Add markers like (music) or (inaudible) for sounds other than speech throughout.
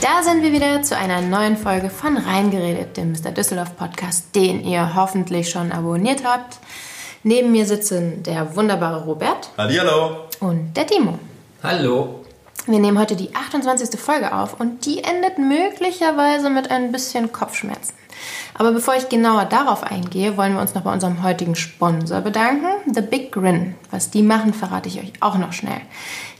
Da sind wir wieder zu einer neuen Folge von Reingeredet, dem Mr. Düsseldorf Podcast, den ihr hoffentlich schon abonniert habt. Neben mir sitzen der wunderbare Robert. Hallihallo. Und der Timo. Hallo. Wir nehmen heute die 28. Folge auf und die endet möglicherweise mit ein bisschen Kopfschmerzen. Aber bevor ich genauer darauf eingehe, wollen wir uns noch bei unserem heutigen Sponsor bedanken, The Big Grin. Was die machen, verrate ich euch auch noch schnell.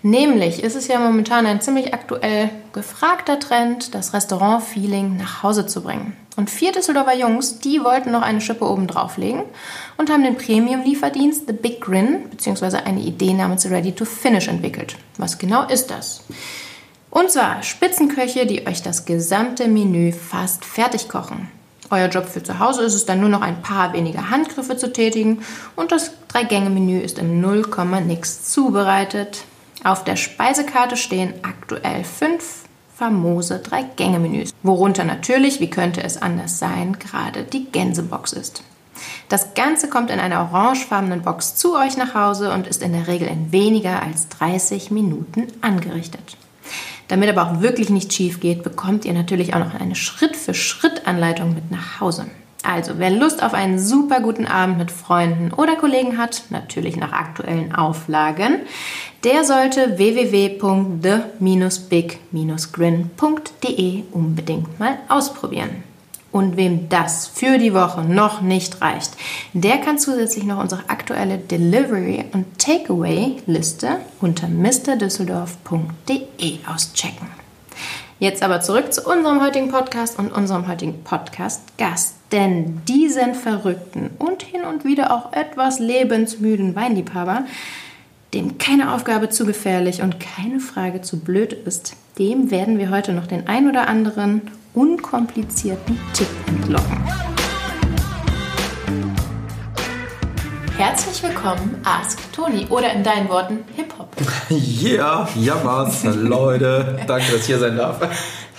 Nämlich ist es ja momentan ein ziemlich aktuell gefragter Trend, das Restaurant-Feeling nach Hause zu bringen. Und vier Düsseldorfer Jungs, die wollten noch eine Schippe oben drauflegen und haben den Premium-Lieferdienst The Big Grin bzw. eine Idee namens Ready to Finish entwickelt. Was genau ist das? Und zwar Spitzenköche, die euch das gesamte Menü fast fertig kochen. Euer Job für zu Hause ist es dann nur noch ein paar weniger Handgriffe zu tätigen und das Drei-Gänge-Menü ist im 0, nix zubereitet. Auf der Speisekarte stehen aktuell fünf famose Drei-Gänge-Menüs, worunter natürlich, wie könnte es anders sein, gerade die Gänsebox ist. Das Ganze kommt in einer orangefarbenen Box zu euch nach Hause und ist in der Regel in weniger als 30 Minuten angerichtet. Damit aber auch wirklich nicht schief geht, bekommt ihr natürlich auch noch eine Schritt-für-Schritt-Anleitung mit nach Hause. Also, wer Lust auf einen super guten Abend mit Freunden oder Kollegen hat, natürlich nach aktuellen Auflagen, der sollte www.the-big-grin.de unbedingt mal ausprobieren. Und wem das für die Woche noch nicht reicht, der kann zusätzlich noch unsere aktuelle Delivery- und Takeaway-Liste unter mrdüsseldorf.de auschecken. Jetzt aber zurück zu unserem heutigen Podcast und unserem heutigen Podcast-Gast. Denn diesen verrückten und hin und wieder auch etwas lebensmüden Weinliebhaber, dem keine Aufgabe zu gefährlich und keine Frage zu blöd ist, dem werden wir heute noch den ein oder anderen unkomplizierten Tipp entlocken. Herzlich willkommen, Ask Toni oder in deinen Worten Hip-Hop. (laughs) Yeah, ja was, Leute. Danke, dass ich hier sein darf.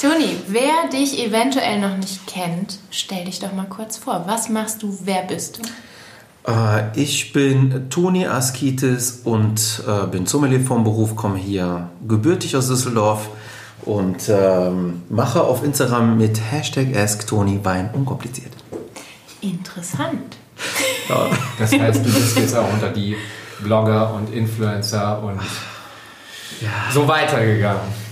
Toni, wer dich eventuell noch nicht kennt, stell dich doch mal kurz vor. Was machst du? Wer bist du? Äh, ich bin Toni Askitis und äh, bin Sommelier vom Beruf, komme hier gebürtig aus Düsseldorf und ähm, mache auf Instagram mit Hashtag AskTonyWein unkompliziert. Interessant. Ja. Das heißt, du bist jetzt auch unter die Blogger und Influencer und ja. so weitergegangen.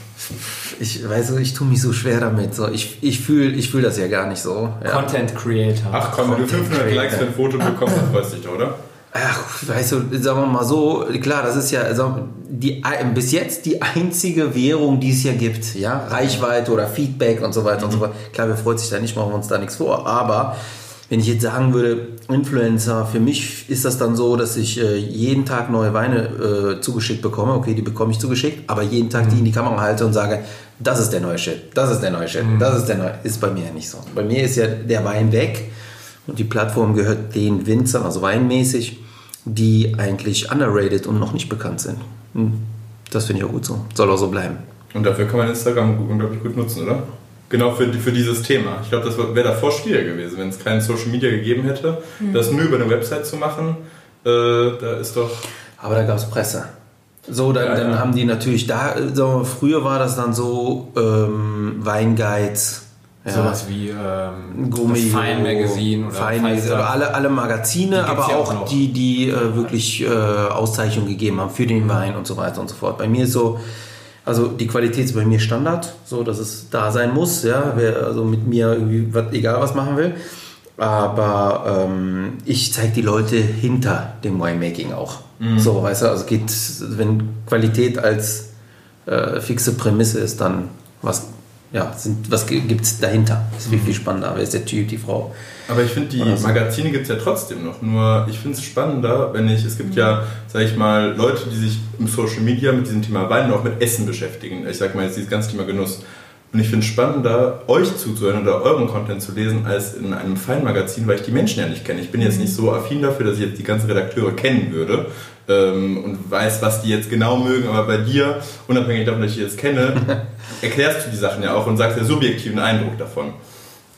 Ich weiß, ich tue mich so schwer damit. So, ich ich fühle ich fühl das ja gar nicht so. Ja. Content Creator. Ach komm, wenn du 500 Likes für ein Foto bekommst, dann freust du dich, oder? Ach, weißt du, sagen wir mal so, klar, das ist ja also die, bis jetzt die einzige Währung, die es hier gibt. Ja? Reichweite oder Feedback und so weiter mhm. und so fort. Klar, wir freuen sich da nicht, machen wir uns da nichts vor. Aber wenn ich jetzt sagen würde, Influencer, für mich ist das dann so, dass ich äh, jeden Tag neue Weine äh, zugeschickt bekomme. Okay, die bekomme ich zugeschickt, aber jeden Tag mhm. die in die Kamera halte und sage, das ist der neue Shit, das ist der neue Shit, mhm. das ist der neue. Ist bei mir ja nicht so. Bei mir ist ja der Wein weg und die Plattform gehört den Winzern, also weinmäßig die eigentlich underrated und noch nicht bekannt sind. Hm, das finde ich auch gut so. Soll auch so bleiben. Und dafür kann man Instagram unglaublich gut nutzen, oder? Genau für, für dieses Thema. Ich glaube, das wäre davor schwieriger gewesen, wenn es kein Social Media gegeben hätte. Mhm. Das nur über eine Website zu machen, äh, da ist doch. Aber da gab es Presse. So, dann, ja, dann ja. haben die natürlich da, so, früher war das dann so ähm, Weinguides ja. Sowas wie ähm, Gummi, Fine Magazine oder Fine Magazine, alle, alle Magazine, aber auch, auch die, die äh, wirklich äh, Auszeichnungen gegeben haben für den Wein und so weiter und so fort. Bei mir ist so, also die Qualität ist bei mir Standard, so dass es da sein muss, ja, wer also mit mir irgendwie wat, egal was machen will. Aber ähm, ich zeige die Leute hinter dem Winemaking auch. Mhm. So, weißt du, also geht, wenn Qualität als äh, fixe Prämisse ist, dann was ja, sind, was gibt es dahinter? Das ist viel, viel spannender. Wer ist der Typ, die Frau? Aber ich finde, die so. Magazine gibt es ja trotzdem noch. Nur ich finde es spannender, wenn ich, es gibt ja, sag ich mal, Leute, die sich im Social Media mit diesem Thema Wein und auch mit Essen beschäftigen. Ich sag mal jetzt dieses ganze Thema Genuss. Und ich finde es spannender, euch zuzuhören oder euren Content zu lesen, als in einem Feinmagazin, weil ich die Menschen ja nicht kenne. Ich bin jetzt nicht so affin dafür, dass ich jetzt die ganzen Redakteure kennen würde ähm, und weiß, was die jetzt genau mögen, aber bei dir, unabhängig davon, dass ich die jetzt kenne, (laughs) erklärst du die Sachen ja auch und sagst den subjektiven Eindruck davon.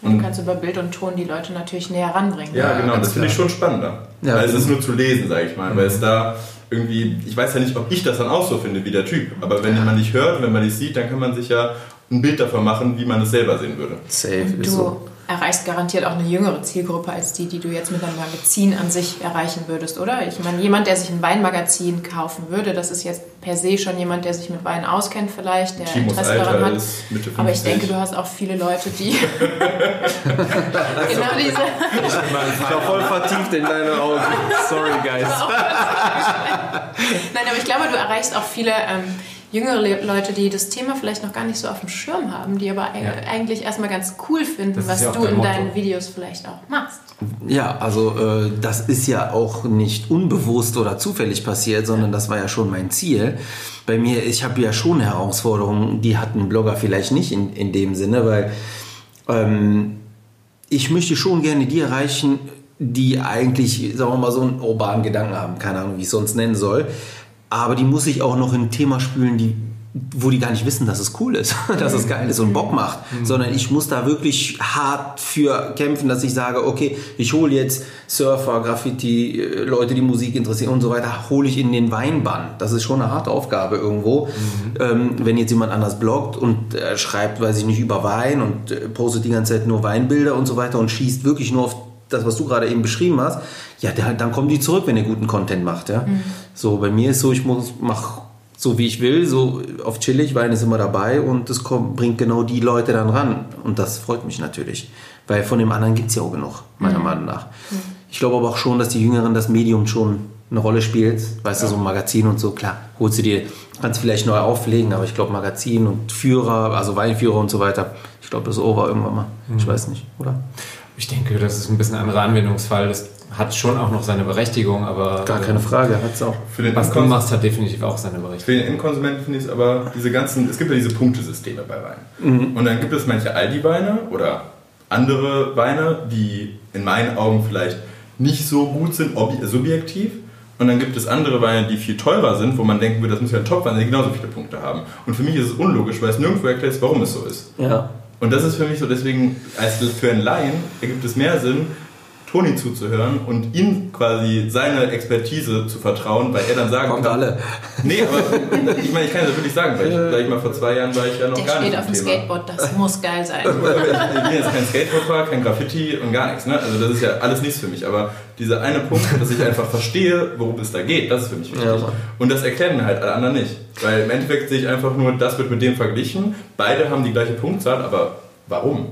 Und du kannst über Bild und Ton die Leute natürlich näher ranbringen. Ja, Ja, genau, das finde ich schon spannender. Ja, Weil es genau. ist nur zu lesen, sage ich mal. Weil es da irgendwie, ich weiß ja nicht, ob ich das dann auch so finde wie der Typ. Aber wenn man dich hört und wenn man dich sieht, dann kann man sich ja ein Bild davon machen, wie man es selber sehen würde. Safe Und ist du so. erreichst garantiert auch eine jüngere Zielgruppe als die, die du jetzt mit einem Magazin an sich erreichen würdest, oder? Ich meine, jemand, der sich ein Weinmagazin kaufen würde, das ist jetzt per se schon jemand, der sich mit Wein auskennt vielleicht, der Timos Interesse daran Alter hat. ist Mitte 50. Aber ich denke, du hast auch viele Leute, die (laughs) (laughs) genau diese Ich war voll vertieft in deine Augen. Sorry, guys. (laughs) Nein, aber ich glaube, du erreichst auch viele ähm, jüngere Le Leute, die das Thema vielleicht noch gar nicht so auf dem Schirm haben, die aber Ja. eigentlich erstmal ganz cool finden, Das was ja du in Motto. deinen Videos vielleicht auch machst. Ja, also äh, das ist ja auch nicht unbewusst oder zufällig passiert, sondern das war ja schon mein Ziel. Bei mir, ich habe ja schon Herausforderungen, die hatten Blogger vielleicht nicht in, in dem Sinne, weil ähm, ich möchte schon gerne die erreichen, die eigentlich, sagen wir mal, so einen urbanen Gedanken haben, keine Ahnung, wie ich es sonst nennen soll. Aber die muss ich auch noch in ein Thema spülen, die, wo die gar nicht wissen, dass es cool ist, (laughs) dass es geil ist und Bock macht. Sondern ich muss da wirklich hart für kämpfen, dass ich sage, okay, ich hole jetzt Surfer, Graffiti, äh, Leute, die Musik interessieren und so weiter, hole ich in den Weinbann. Das ist schon eine harte Aufgabe irgendwo. Ähm, wenn jetzt jemand anders bloggt und äh, schreibt, weiß ich nicht, über Wein und äh, postet die ganze Zeit nur Weinbilder und so weiter und schießt wirklich nur auf das, was du gerade eben beschrieben hast, ja, der, dann kommen die zurück, wenn ihr guten Content macht. Ja? So, bei mir ist so, ich muss, mach so wie ich will, so auf chillig, Wein ist immer dabei und das kommt, bringt genau die Leute dann ran. Und das freut mich natürlich. Weil von dem anderen gibt es ja auch genug, meiner Meinung nach. Ich glaube aber auch schon, dass die Jüngeren das Medium schon eine Rolle spielt. Weißt du, so ein Magazin und so, klar, holst du dir, kannst vielleicht neu auflegen, aber ich glaube Magazin und Führer, also Weinführer und so weiter, ich glaube, das ist over irgendwann mal. Ich weiß nicht, oder? Ich denke, das ist ein bisschen ein anderer Anwendungsfall. Das hat schon auch noch seine Berechtigung, aber Gar keine Frage, hat's auch. Für den, was du machst, hat definitiv auch seine für Berechtigung. den Endkonsumenten finde ich es aber, diese ganzen, es gibt ja diese Punktesysteme bei Wein. Und dann gibt es manche Aldi-Weine oder andere Weine, die in meinen Augen vielleicht nicht so gut sind, subjektiv. Und dann gibt es andere Weine, die viel teurer sind, wo man denken würde, das muss ja ein Top-Wein sein, die genauso viele Punkte haben. Und für mich ist es unlogisch, weil es nirgendwo erklärt ist, warum es so ist. Ja. Und das ist für mich so, deswegen, als für einen Laien ergibt es mehr Sinn, Toni zuzuhören und ihm quasi seine Expertise zu vertrauen, weil er dann sagen Kommt kann. alle. Nee, aber ich meine, ich kann das wirklich sagen, weil ich, sag ich mal, vor zwei Jahren war ich ja noch Der gar steht nicht auf dem im Thema. Skateboard, das muss geil sein. Ich bin jetzt kein Skateboarder, kein Graffiti und gar nichts. Ne? Also das ist ja alles nichts für mich. Aber dieser eine Punkt, dass ich einfach verstehe, worum es da geht, das ist für mich wichtig. Ja, und das erklären mir halt alle anderen nicht. Weil im Endeffekt sehe ich einfach nur, das wird mit dem verglichen. Beide haben die gleiche Punktzahl, aber warum?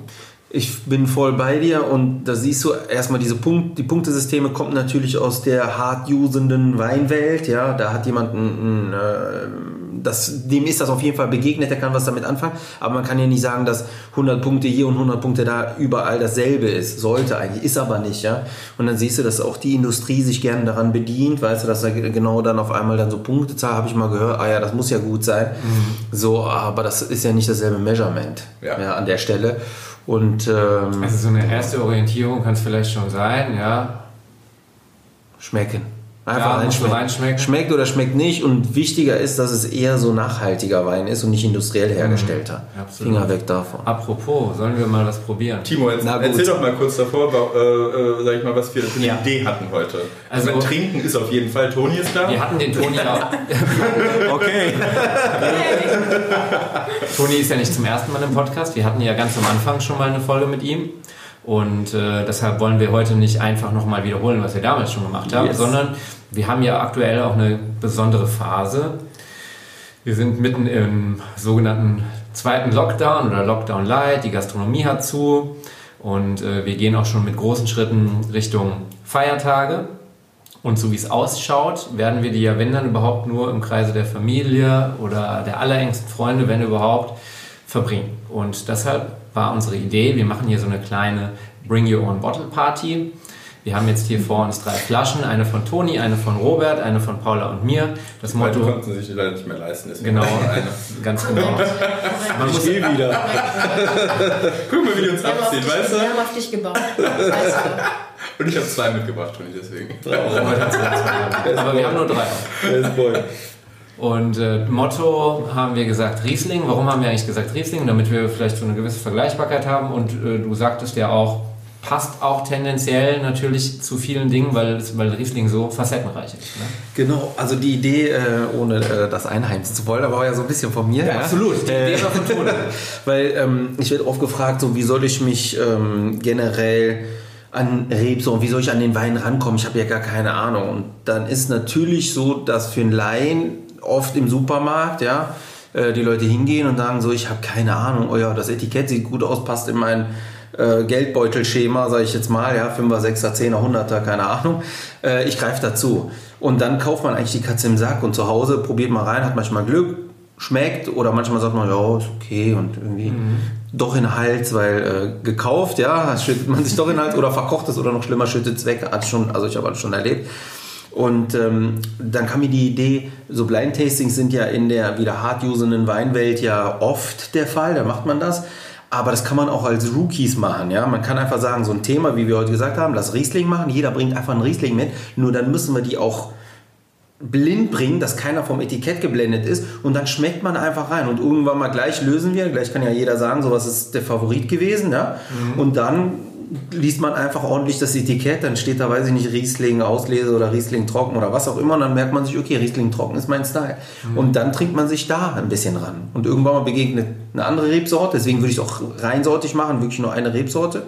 Ich bin voll bei dir und da siehst du erstmal diese Punkt, die Punktesysteme kommen natürlich aus der hart usenden Weinwelt, ja, da hat jemand ein, ein, äh, das, dem ist das auf jeden Fall begegnet, der kann was damit anfangen, aber man kann ja nicht sagen, dass 100 Punkte hier und 100 Punkte da überall dasselbe ist, sollte eigentlich, ist aber nicht, ja, und dann siehst du, dass auch die Industrie sich gerne daran bedient, weißt du, dass da genau dann auf einmal dann so Punktezahl, habe ich mal gehört, ah ja, das muss ja gut sein, so, aber das ist ja nicht dasselbe Measurement, Ja. ja an der Stelle. Und ähm, Also so eine erste Orientierung kann es vielleicht schon sein, ja. schmecken. Ja, Einfach du reinschmecken. Schmeckt oder schmeckt nicht. Und wichtiger ist, dass es eher so nachhaltiger Wein ist und nicht industriell hergestellter. Mhm. absolut. Finger weg davon. Apropos, sollen wir mal was probieren? Timo, jetzt erzähl doch mal kurz davor, äh, äh, sag ich mal, was wir für eine Ja. Idee hatten heute. Also, Also- Trinken ist auf jeden Fall, Toni ist da. Wir hatten den Toni auch. (laughs) Okay. (laughs) Toni ist ja nicht zum ersten Mal im Podcast. Wir hatten ja ganz am Anfang schon mal eine Folge mit ihm. Und äh, deshalb wollen wir heute nicht einfach nochmal wiederholen, was wir damals schon gemacht haben, Yes. sondern wir haben ja aktuell auch eine besondere Phase. Wir sind mitten im sogenannten zweiten Lockdown oder Lockdown Light. Die Gastronomie hat zu und äh, wir gehen auch schon mit großen Schritten Richtung Feiertage. Und so wie es ausschaut, werden wir die ja, wenn dann überhaupt, nur im Kreise der Familie oder der allerengsten Freunde, wenn überhaupt, verbringen. Und deshalb war unsere Idee, wir machen hier so eine kleine Bring Your Own Bottle Party. Wir haben jetzt hier vor uns drei Flaschen, eine von Toni, eine von Robert, eine von Paula und mir. Das die Motto, konnten sich leider nicht mehr leisten. genau, eine. ganz genau. (laughs) Man muss, wieder. Guck mal, wie die uns Wir abziehen, dich, weißt wir du? haben auf dich gebaut. Weißt (laughs) Und ich habe zwei mitgebracht, Toni, deswegen. Robert hat zwei. Aber wir haben nur drei. Und äh, Motto haben wir gesagt Riesling. Warum haben wir eigentlich gesagt Riesling? Damit wir vielleicht so eine gewisse Vergleichbarkeit haben. Und äh, du sagtest ja auch, passt auch tendenziell natürlich zu vielen Dingen, weil, weil Riesling so facettenreich ist. Ne? Genau, also die Idee, äh, ohne äh, das einheimsen zu wollen, aber war ja so ein bisschen von mir. Ja, absolut. Die Idee war von Tone. (laughs) Weil ähm, ich werde oft gefragt, so wie soll ich mich ähm, generell an Rebsorten, wie soll ich an den Wein rankommen? Ich habe ja gar keine Ahnung. Und dann ist natürlich so, dass für einen Laien oft im Supermarkt, ja, äh, die Leute hingehen und sagen so, ich habe keine Ahnung, oh ja, das Etikett sieht gut aus, passt in mein äh, Geldbeutelschema, sage ich jetzt mal, ja, 5er, 6er, 10er, 100er, keine Ahnung. Äh, ich greife dazu. Und dann kauft man eigentlich die Katze im Sack und zu Hause probiert man rein, hat manchmal Glück, schmeckt oder manchmal sagt man, ja, ist okay und irgendwie mhm. doch in den Hals, weil äh, gekauft, ja, schüttet man sich doch in den Hals oder verkocht es oder noch schlimmer, schüttet es weg, hat schon, also ich habe alles schon erlebt. Und ähm, dann kam mir die Idee, so Blind Tastings sind ja in der wieder hart usenden Weinwelt ja oft der Fall, da macht man das. Aber das kann man auch als Rookies machen. Ja? Man kann einfach sagen, so ein Thema, wie wir heute gesagt haben, lass Riesling machen. Jeder bringt einfach einen Riesling mit. Nur dann müssen wir die auch blind bringen, dass keiner vom Etikett geblendet ist. Und dann schmeckt man einfach rein. Und irgendwann mal gleich lösen wir. Gleich kann ja jeder sagen, so was ist der Favorit gewesen. Ja? Mhm. Und dann liest man einfach ordentlich das Etikett, dann steht da, weiß ich nicht, Riesling Auslese oder Riesling trocken oder was auch immer und dann merkt man sich, okay, Riesling trocken ist mein Style. Mhm. Und dann trinkt man sich da ein bisschen ran. Und irgendwann mal begegnet eine andere Rebsorte, deswegen würde ich es auch reinsortig machen, wirklich nur eine Rebsorte.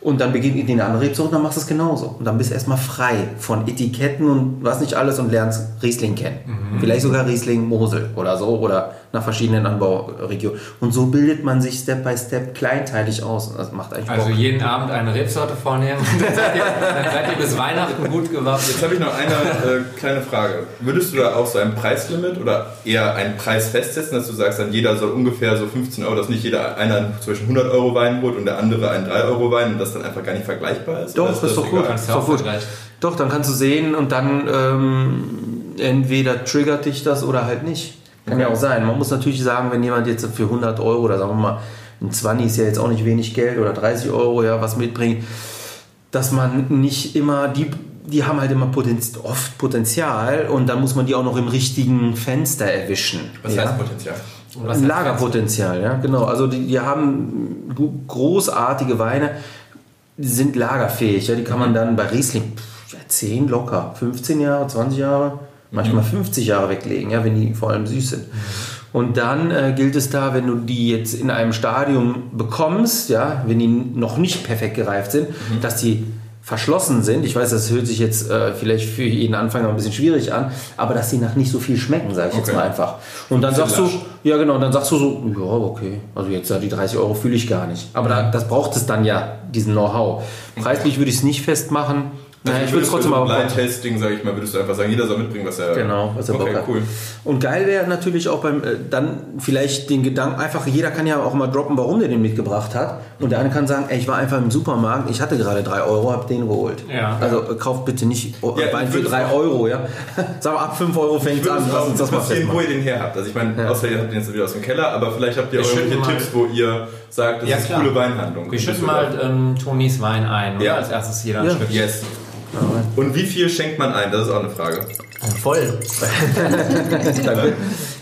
Und dann begegnet dir eine andere Rebsorte und dann machst du es genauso. Und dann bist du erstmal frei von Etiketten und was nicht alles und lernst Riesling kennen. Mhm. Vielleicht sogar Riesling Mosel oder so oder nach verschiedenen Anbauregionen. Und so bildet man sich Step by Step kleinteilig aus. Das macht eigentlich Also Bock. jeden Abend eine Rebsorte vornehmen. (laughs) dann, seid ihr, dann seid ihr bis Weihnachten gut gewappnet. Jetzt habe ich noch eine äh, kleine Frage. Würdest du da auch so ein Preislimit oder eher einen Preis festsetzen, dass du sagst, dann jeder soll ungefähr so 15 Euro, dass nicht jeder einer zwischen 100 Euro Wein holt und der andere einen 3 Euro Wein und das dann einfach gar nicht vergleichbar ist? Doch, ist das ist doch gut. Du auch gut. Doch, dann kannst du sehen und dann ähm, entweder triggert dich das oder halt nicht. Kann okay. ja auch sein. Man muss natürlich sagen, wenn jemand jetzt für 100 Euro oder sagen wir mal, ein 20 ist ja jetzt auch nicht wenig Geld oder 30 Euro ja was mitbringt, dass man nicht immer die die haben halt immer Potenz oft Potenzial und dann muss man die auch noch im richtigen Fenster erwischen. Was ja? heißt Potenzial? Was Lagerpotenzial, ja, genau. Also die, die haben großartige Weine, die sind lagerfähig. Ja, die kann man mhm. dann bei Riesling ja, 10 locker, 15 Jahre, 20 Jahre manchmal 50 Jahre weglegen, ja, wenn die vor allem süß sind. Und dann äh, gilt es da, wenn du die jetzt in einem Stadium bekommst, ja, wenn die noch nicht perfekt gereift sind, mhm. dass die verschlossen sind. Ich weiß, das hört sich jetzt äh, vielleicht für jeden Anfänger ein bisschen schwierig an, aber dass sie nach nicht so viel schmecken, sage ich okay. jetzt mal einfach. Und dann sagst lasch. du, ja genau, dann sagst du so, ja okay, also jetzt die 30 Euro fühle ich gar nicht. Aber da, das braucht es dann ja, diesen Know-how. Preislich würde ich es nicht festmachen. Naja, ich würde es trotzdem so aber. Blind Testing, sage ich mal, würdest du einfach sagen, jeder soll mitbringen, was er. Genau, was er okay, Bock hat. cool. Und geil wäre natürlich auch beim, äh, dann vielleicht den Gedanken, einfach jeder kann ja auch mal droppen, warum der den mitgebracht hat. Und der eine kann sagen, ey, ich war einfach im Supermarkt, ich hatte gerade 3 Euro, hab den geholt. Ja. Also äh, kauft bitte nicht ja, Wein für 3 Euro, ja. (laughs) Sag mal, ab 5 Euro fängt es an, lass uns das mal festmachen. wo ihr den her habt. Also ich meine, ja. außer ihr habt den jetzt wieder aus dem Keller, aber vielleicht habt ihr irgendwelche Tipps, wo ihr sagt, das ja, ist klar. coole Weinhandlung. Wir schütten mal ähm, Tonis Wein ein, oder? Ja. Als erstes jeder ein ja. Stück. Yes. Und wie viel schenkt man ein? Das ist auch eine Frage. Voll.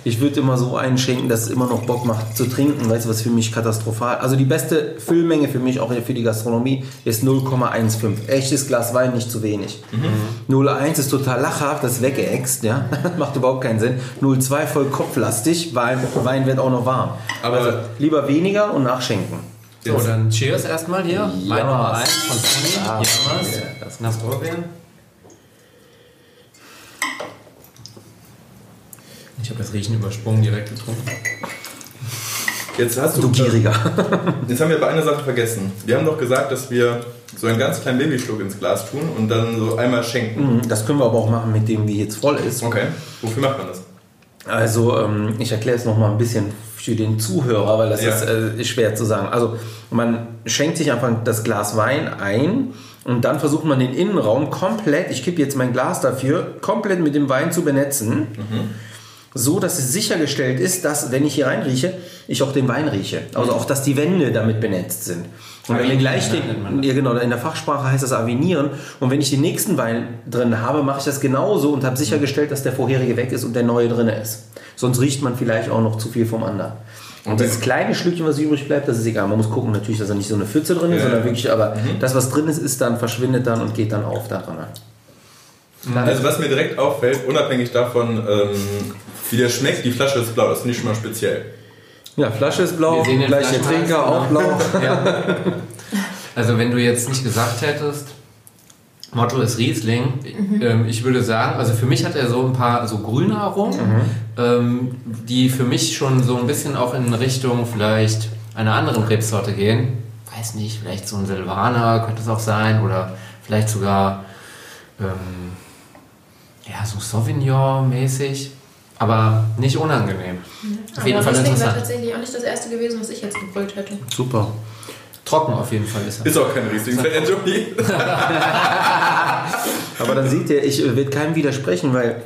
ich würde immer so einschenken, dass es immer noch Bock macht zu trinken. Weißt du, was für mich katastrophal. Also die beste Füllmenge für mich, auch für die Gastronomie, ist 0,15. Echtes Glas Wein, nicht zu wenig. Mhm. 0,1 ist total lachhaft, das ist weggeext, ja. (laughs) Macht überhaupt keinen Sinn. 0,2 voll kopflastig, weil Wein wird auch noch warm. Aber also lieber weniger und nachschenken. So, dann Cheers erstmal hier. Ja. Wein Nummer 1 von Toni. Ah, Jammers. ja, das Nach Lorbeeren. Ich habe das Riechen übersprungen, direkt getrunken. Jetzt hast du. Du gieriger. (laughs) Jetzt haben wir bei einer Sache vergessen. Wir haben doch gesagt, dass wir so einen ganz kleinen Babyschluck ins Glas tun und dann so einmal schenken. Mhm, Das können wir aber auch machen, mit dem wie jetzt voll ist. Okay. Wofür macht man das? Also ähm, ich erkläre es noch mal ein bisschen für den Zuhörer, weil das Ja. ist, äh, ist schwer zu sagen. Also man schenkt sich einfach das Glas Wein ein und dann versucht man den Innenraum komplett, ich kippe jetzt mein Glas dafür, komplett mit dem Wein zu benetzen. So, dass es sichergestellt ist, dass, wenn ich hier reinrieche, ich auch den Wein rieche. Also auch, dass die Wände damit benetzt sind. Und wenn wir gleich den, das. ja genau, in der Fachsprache heißt das Avenieren. Und wenn ich den nächsten Wein drin habe, mache ich das genauso und habe sichergestellt, dass der vorherige weg ist und der neue drin ist. Sonst riecht man vielleicht auch noch zu viel vom anderen. Und dieses kleine Schlückchen, was übrig bleibt, das ist egal. Man muss gucken natürlich, dass da nicht so eine Pfütze drin ist, Ja. sondern wirklich, aber das, was drin ist, ist dann, verschwindet dann und geht dann auf da dran. Also was mir direkt auffällt, unabhängig davon, ähm, wie der schmeckt, die Flasche ist blau, das finde ich schon mal speziell. Ja, Flasche ist blau, gleich der Trinker auch blau. (laughs) Ja. Also wenn du jetzt nicht gesagt hättest, Motto ist Riesling, ähm, ich würde sagen, also für mich hat er so ein paar so grüne Aromen, ähm, die für mich schon so ein bisschen auch in Richtung vielleicht einer anderen Rebsorte gehen. Weiß nicht, vielleicht so ein Silvaner könnte es auch sein oder vielleicht sogar ähm, ja, so Sauvignon-mäßig, aber nicht unangenehm. Auf jeden Aber Fall Riesling wäre interessant. tatsächlich auch nicht das erste gewesen, was ich jetzt gebrüllt hätte. Super. Trocken auf jeden Fall ist er. Ist auch kein Riesling, für den Johnny. (laughs) (laughs) Aber dann seht ihr, ich äh, werde keinem widersprechen, weil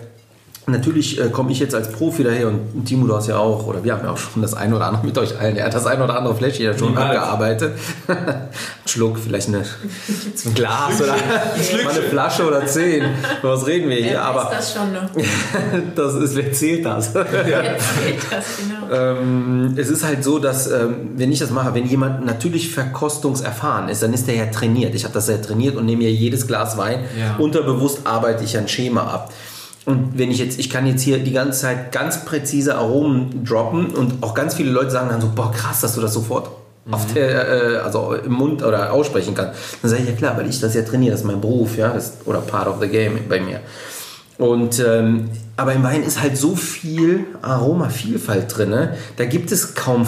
natürlich äh, komme ich jetzt als Profi daher und Timo, du hast ja auch, oder wir haben ja auch schon das eine oder andere mit euch allen, er hat das eine oder andere Fläschchen ja schon Niemals. abgearbeitet. Ein (laughs) Schluck, vielleicht eine, ein Glas oder mal eine Flasche oder zehn. Was reden wir hier? Wer Aber das schon noch. (laughs) das ist, wer zählt das? Erzählt das, genau. Ähm, es ist halt so, dass ähm, wenn ich das mache, wenn jemand natürlich verkostungserfahren ist, dann ist der ja trainiert. Ich habe das ja trainiert und nehme mir jedes Glas Wein. Ja. Unterbewusst arbeite ich ein Schema ab. Und wenn ich jetzt, ich kann jetzt hier die ganze Zeit ganz präzise Aromen droppen und auch ganz viele Leute sagen dann so, boah krass, dass du das sofort auf der, äh, also im Mund oder aussprechen kannst. Dann sage ich, ja klar, weil ich das ja trainiere, das ist mein Beruf, ja, das, oder part of the game bei mir. Und ähm, aber im Wein ist halt so viel Aromavielfalt drin. Ne? Da gibt es kaum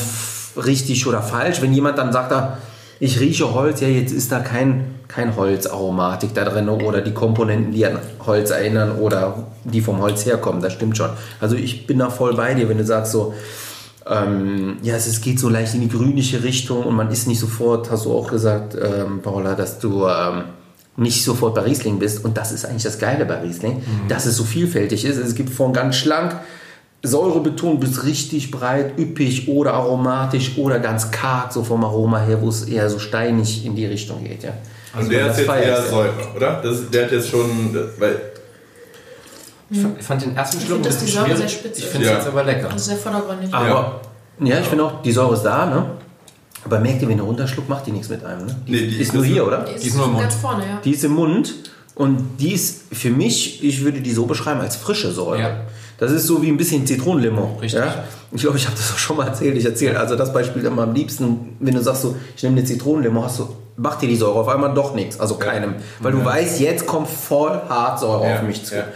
richtig oder falsch. Wenn jemand dann sagt, da, ich rieche Holz, ja, jetzt ist da kein, kein Holzaromatik da drin oder die Komponenten, die an Holz erinnern oder die vom Holz herkommen. Das stimmt schon. Also ich bin da voll bei dir, wenn du sagst so, ähm, ja, es, geht so leicht in die grünliche Richtung und man ist nicht sofort, hast du auch gesagt, ähm, Paula, dass du ähm, nicht sofort bei Riesling bist. Und das ist eigentlich das Geile bei Riesling, dass es so vielfältig ist. Es gibt von ganz schlank, säurebetont bis richtig breit, üppig oder aromatisch oder ganz karg, so vom Aroma her, wo es eher so steinig in die Richtung geht. Ja. Und der ist jetzt ich eher. Säure, oder? Das, der hat jetzt schon, weil Ich fand- ich fand den ersten Schluck finde, ein bisschen Säure schwierig. sehr spitze Ich ist. finde es Ja. jetzt aber lecker. Das ist sehr vordergründig. Aber ja, ich finde auch, die Säure ist da, ne? Aber merkt ihr, wenn ihr runterschluckt, macht die nichts mit einem. Ne? Die Nee, die ist ist nur hier, oder? Die Die ist nur im Mund. ganz vorne, ja. Die ist im Mund und die ist für mich, ich würde die so beschreiben als frische Säure. Ja. Das ist so wie ein bisschen Zitronenlimo. Richtig. Ja? Ich glaube, ich habe das auch schon mal erzählt. Ich erzähle also das Beispiel immer am liebsten, wenn du sagst so, ich nehme eine Zitronenlimo, hast du, macht dir die Säure auf einmal doch nichts, also keinem. Weil du weißt, jetzt kommt voll hart Säure Ja, auf mich zu. ja, ja.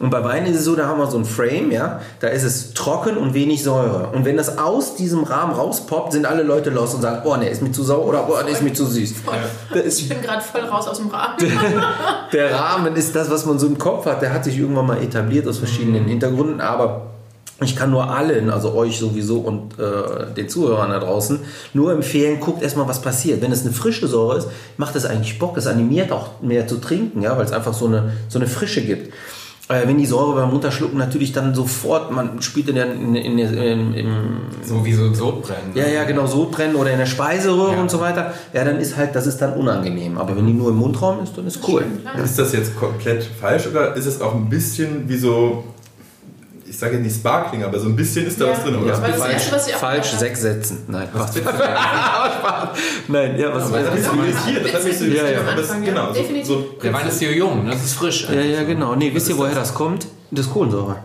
Und bei Wein ist es so, da haben wir so ein Frame, ja, da ist es trocken und wenig Säure. Und wenn das aus diesem Rahmen rauspoppt, sind alle Leute los und sagen, oh ne, ist mir zu sauer oder oh ne, ist mir zu süß. Das ist Ich bin gerade voll raus aus dem Rahmen. der Rahmen ist das, was man so im Kopf hat. Der hat sich irgendwann mal etabliert aus verschiedenen Hintergründen, aber ich kann nur allen, also euch sowieso und äh, den Zuhörern da draußen, nur empfehlen, guckt erstmal, was passiert. Wenn es eine frische Säure ist, macht es eigentlich Bock. Es animiert auch mehr zu trinken, ja, weil es einfach so eine, so eine Frische gibt. Äh, wenn die Säure beim Runterschlucken natürlich dann sofort, man spielt in der, in, in, in, im So wie so ein Sodbrennen. ja, ja, genau, Sodbrennen oder in der Speiseröhre Ja. und so weiter, ja, dann ist halt, das ist dann unangenehm. Aber wenn die nur im Mundraum ist, dann ist cool. Ist das jetzt komplett falsch oder ist es auch ein bisschen wie so, ich sage nicht Sparkling, aber so ein bisschen ist da Ja. was drin, oder? Ja. Das falsch, Erste, was ich auch falsch sechs Sätzen. Nein, Was bitte? (laughs) Nein, ja, was Das mich so irritiert, das hat mich so Ja, irritiert. ja. das- ja. Genau, so, so Der Wein ist hier jung, das ist frisch. Ja, ja, genau. Nee, wisst ihr, woher das? das kommt? Das ist Kohlensäure.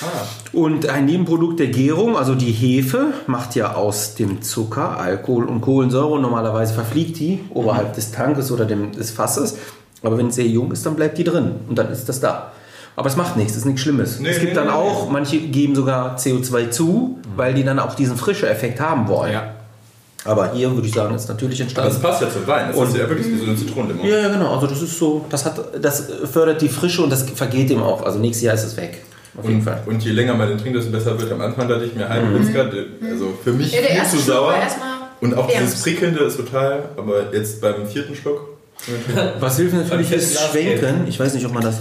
Ah. Und ein Nebenprodukt der Gärung, also die Hefe, macht ja aus dem Zucker Alkohol und Kohlensäure und normalerweise verfliegt die oberhalb des Tankes oder dem, des Fasses. Aber wenn es sehr jung ist, dann bleibt die drin und dann ist das da. Aber es macht nichts, ist nichts Schlimmes. Nee, es gibt nee, dann nee, auch, manche geben sogar CO2 zu, weil die dann auch diesen frische Effekt haben wollen. Ja. Aber hier würde ich sagen, ist natürlich Aber entstanden. das passt ja zum Wein. Das Und- ist ja wirklich wie so eine Zitronenlimo. Ja, ja, genau. Also das ist so, das hat, das fördert die Frische und das vergeht ihm auch. Also nächstes Jahr ist es weg. Auf jeden Und, Fall. und je länger man den trinkt, desto besser wird. Am Anfang dachte ich mir, halb Winzger, also für mich Ja, viel zu sauer. Und auch wärmst. dieses Prickelnde ist total, aber jetzt beim vierten Schluck. Was hilft natürlich ist Schwenken. Ich weiß nicht, ob man das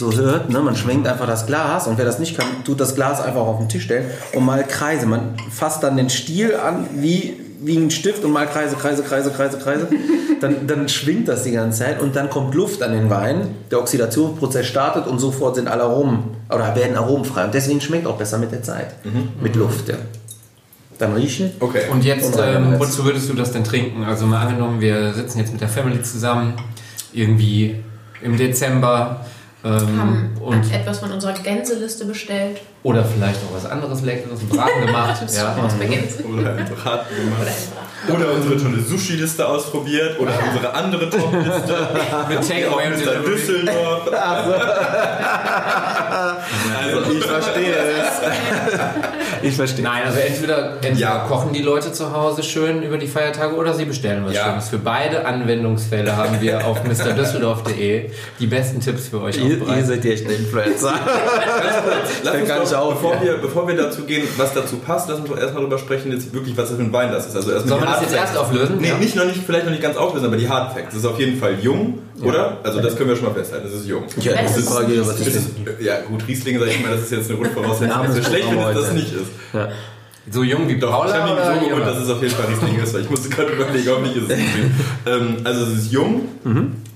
so hört, ne? man schwenkt einfach das Glas und wer das nicht kann, tut das Glas einfach auf den Tisch stellen und mal Kreise. Man fasst dann den Stiel an wie, wie ein Stift und mal Kreise, Kreise, Kreise, Kreise, Kreise. (laughs) Dann, dann schwingt das die ganze Zeit und dann kommt Luft an den Wein. Der Oxidationsprozess startet und sofort sind alle Aromen oder werden Aromen frei. Und deswegen schmeckt auch besser mit der Zeit. Mit Luft, ja. Dann riechen. Okay. Und jetzt, Und ähm, wozu würdest du das denn trinken? Also mal angenommen, wir sitzen jetzt mit der Family zusammen, irgendwie im Dezember Haben und etwas von unserer Gänseliste bestellt. oder vielleicht auch was anderes Leckeres, einen Braten gemacht. (laughs) ja. Gänse. Oder ein Braten gemacht. Oder ein Braten. Oder unsere tolle Sushi-Liste ausprobiert. Oder unsere andere Top-Liste. (laughs) Mit Takeaway und Mr. Düsseldorf. (laughs) Also Ich verstehe (laughs) es. ich verstehe. Nein, also entweder, entweder Ja. kochen die Leute zu Hause schön über die Feiertage oder sie bestellen was Ja. Schönes. Für beide Anwendungsfälle haben wir auf mrdüsseldorf.de die besten Tipps für euch Ihr, ihr seid die echten Influencer. Lass uns kann ich doch, auch, bevor, ja. wir, bevor wir dazu gehen, was dazu passt, lass uns doch erstmal darüber sprechen, jetzt wirklich, was das für ein Wein das ist. Also erstmal wir das jetzt erst auflösen? Nee, Ja. nicht, noch nicht, vielleicht noch nicht ganz auflösen, aber die Hard Facts. Es ist auf jeden Fall jung, oder? Also das können wir schon mal festhalten, es ist jung. Ich hätte noch eine Frage, was ist ist, ja gut, Riesling, sag ich mal, das ist jetzt eine Grundvoraussetzung. Ist wäre schlecht, wenn es das nicht ist. So jung wie Doch, ich Paula habe oder mir so geholt, dass es auf jeden Fall Riesling ist, weil ich musste gerade überlegen, ob nicht ist es Riesling. ähm, Also es ist jung.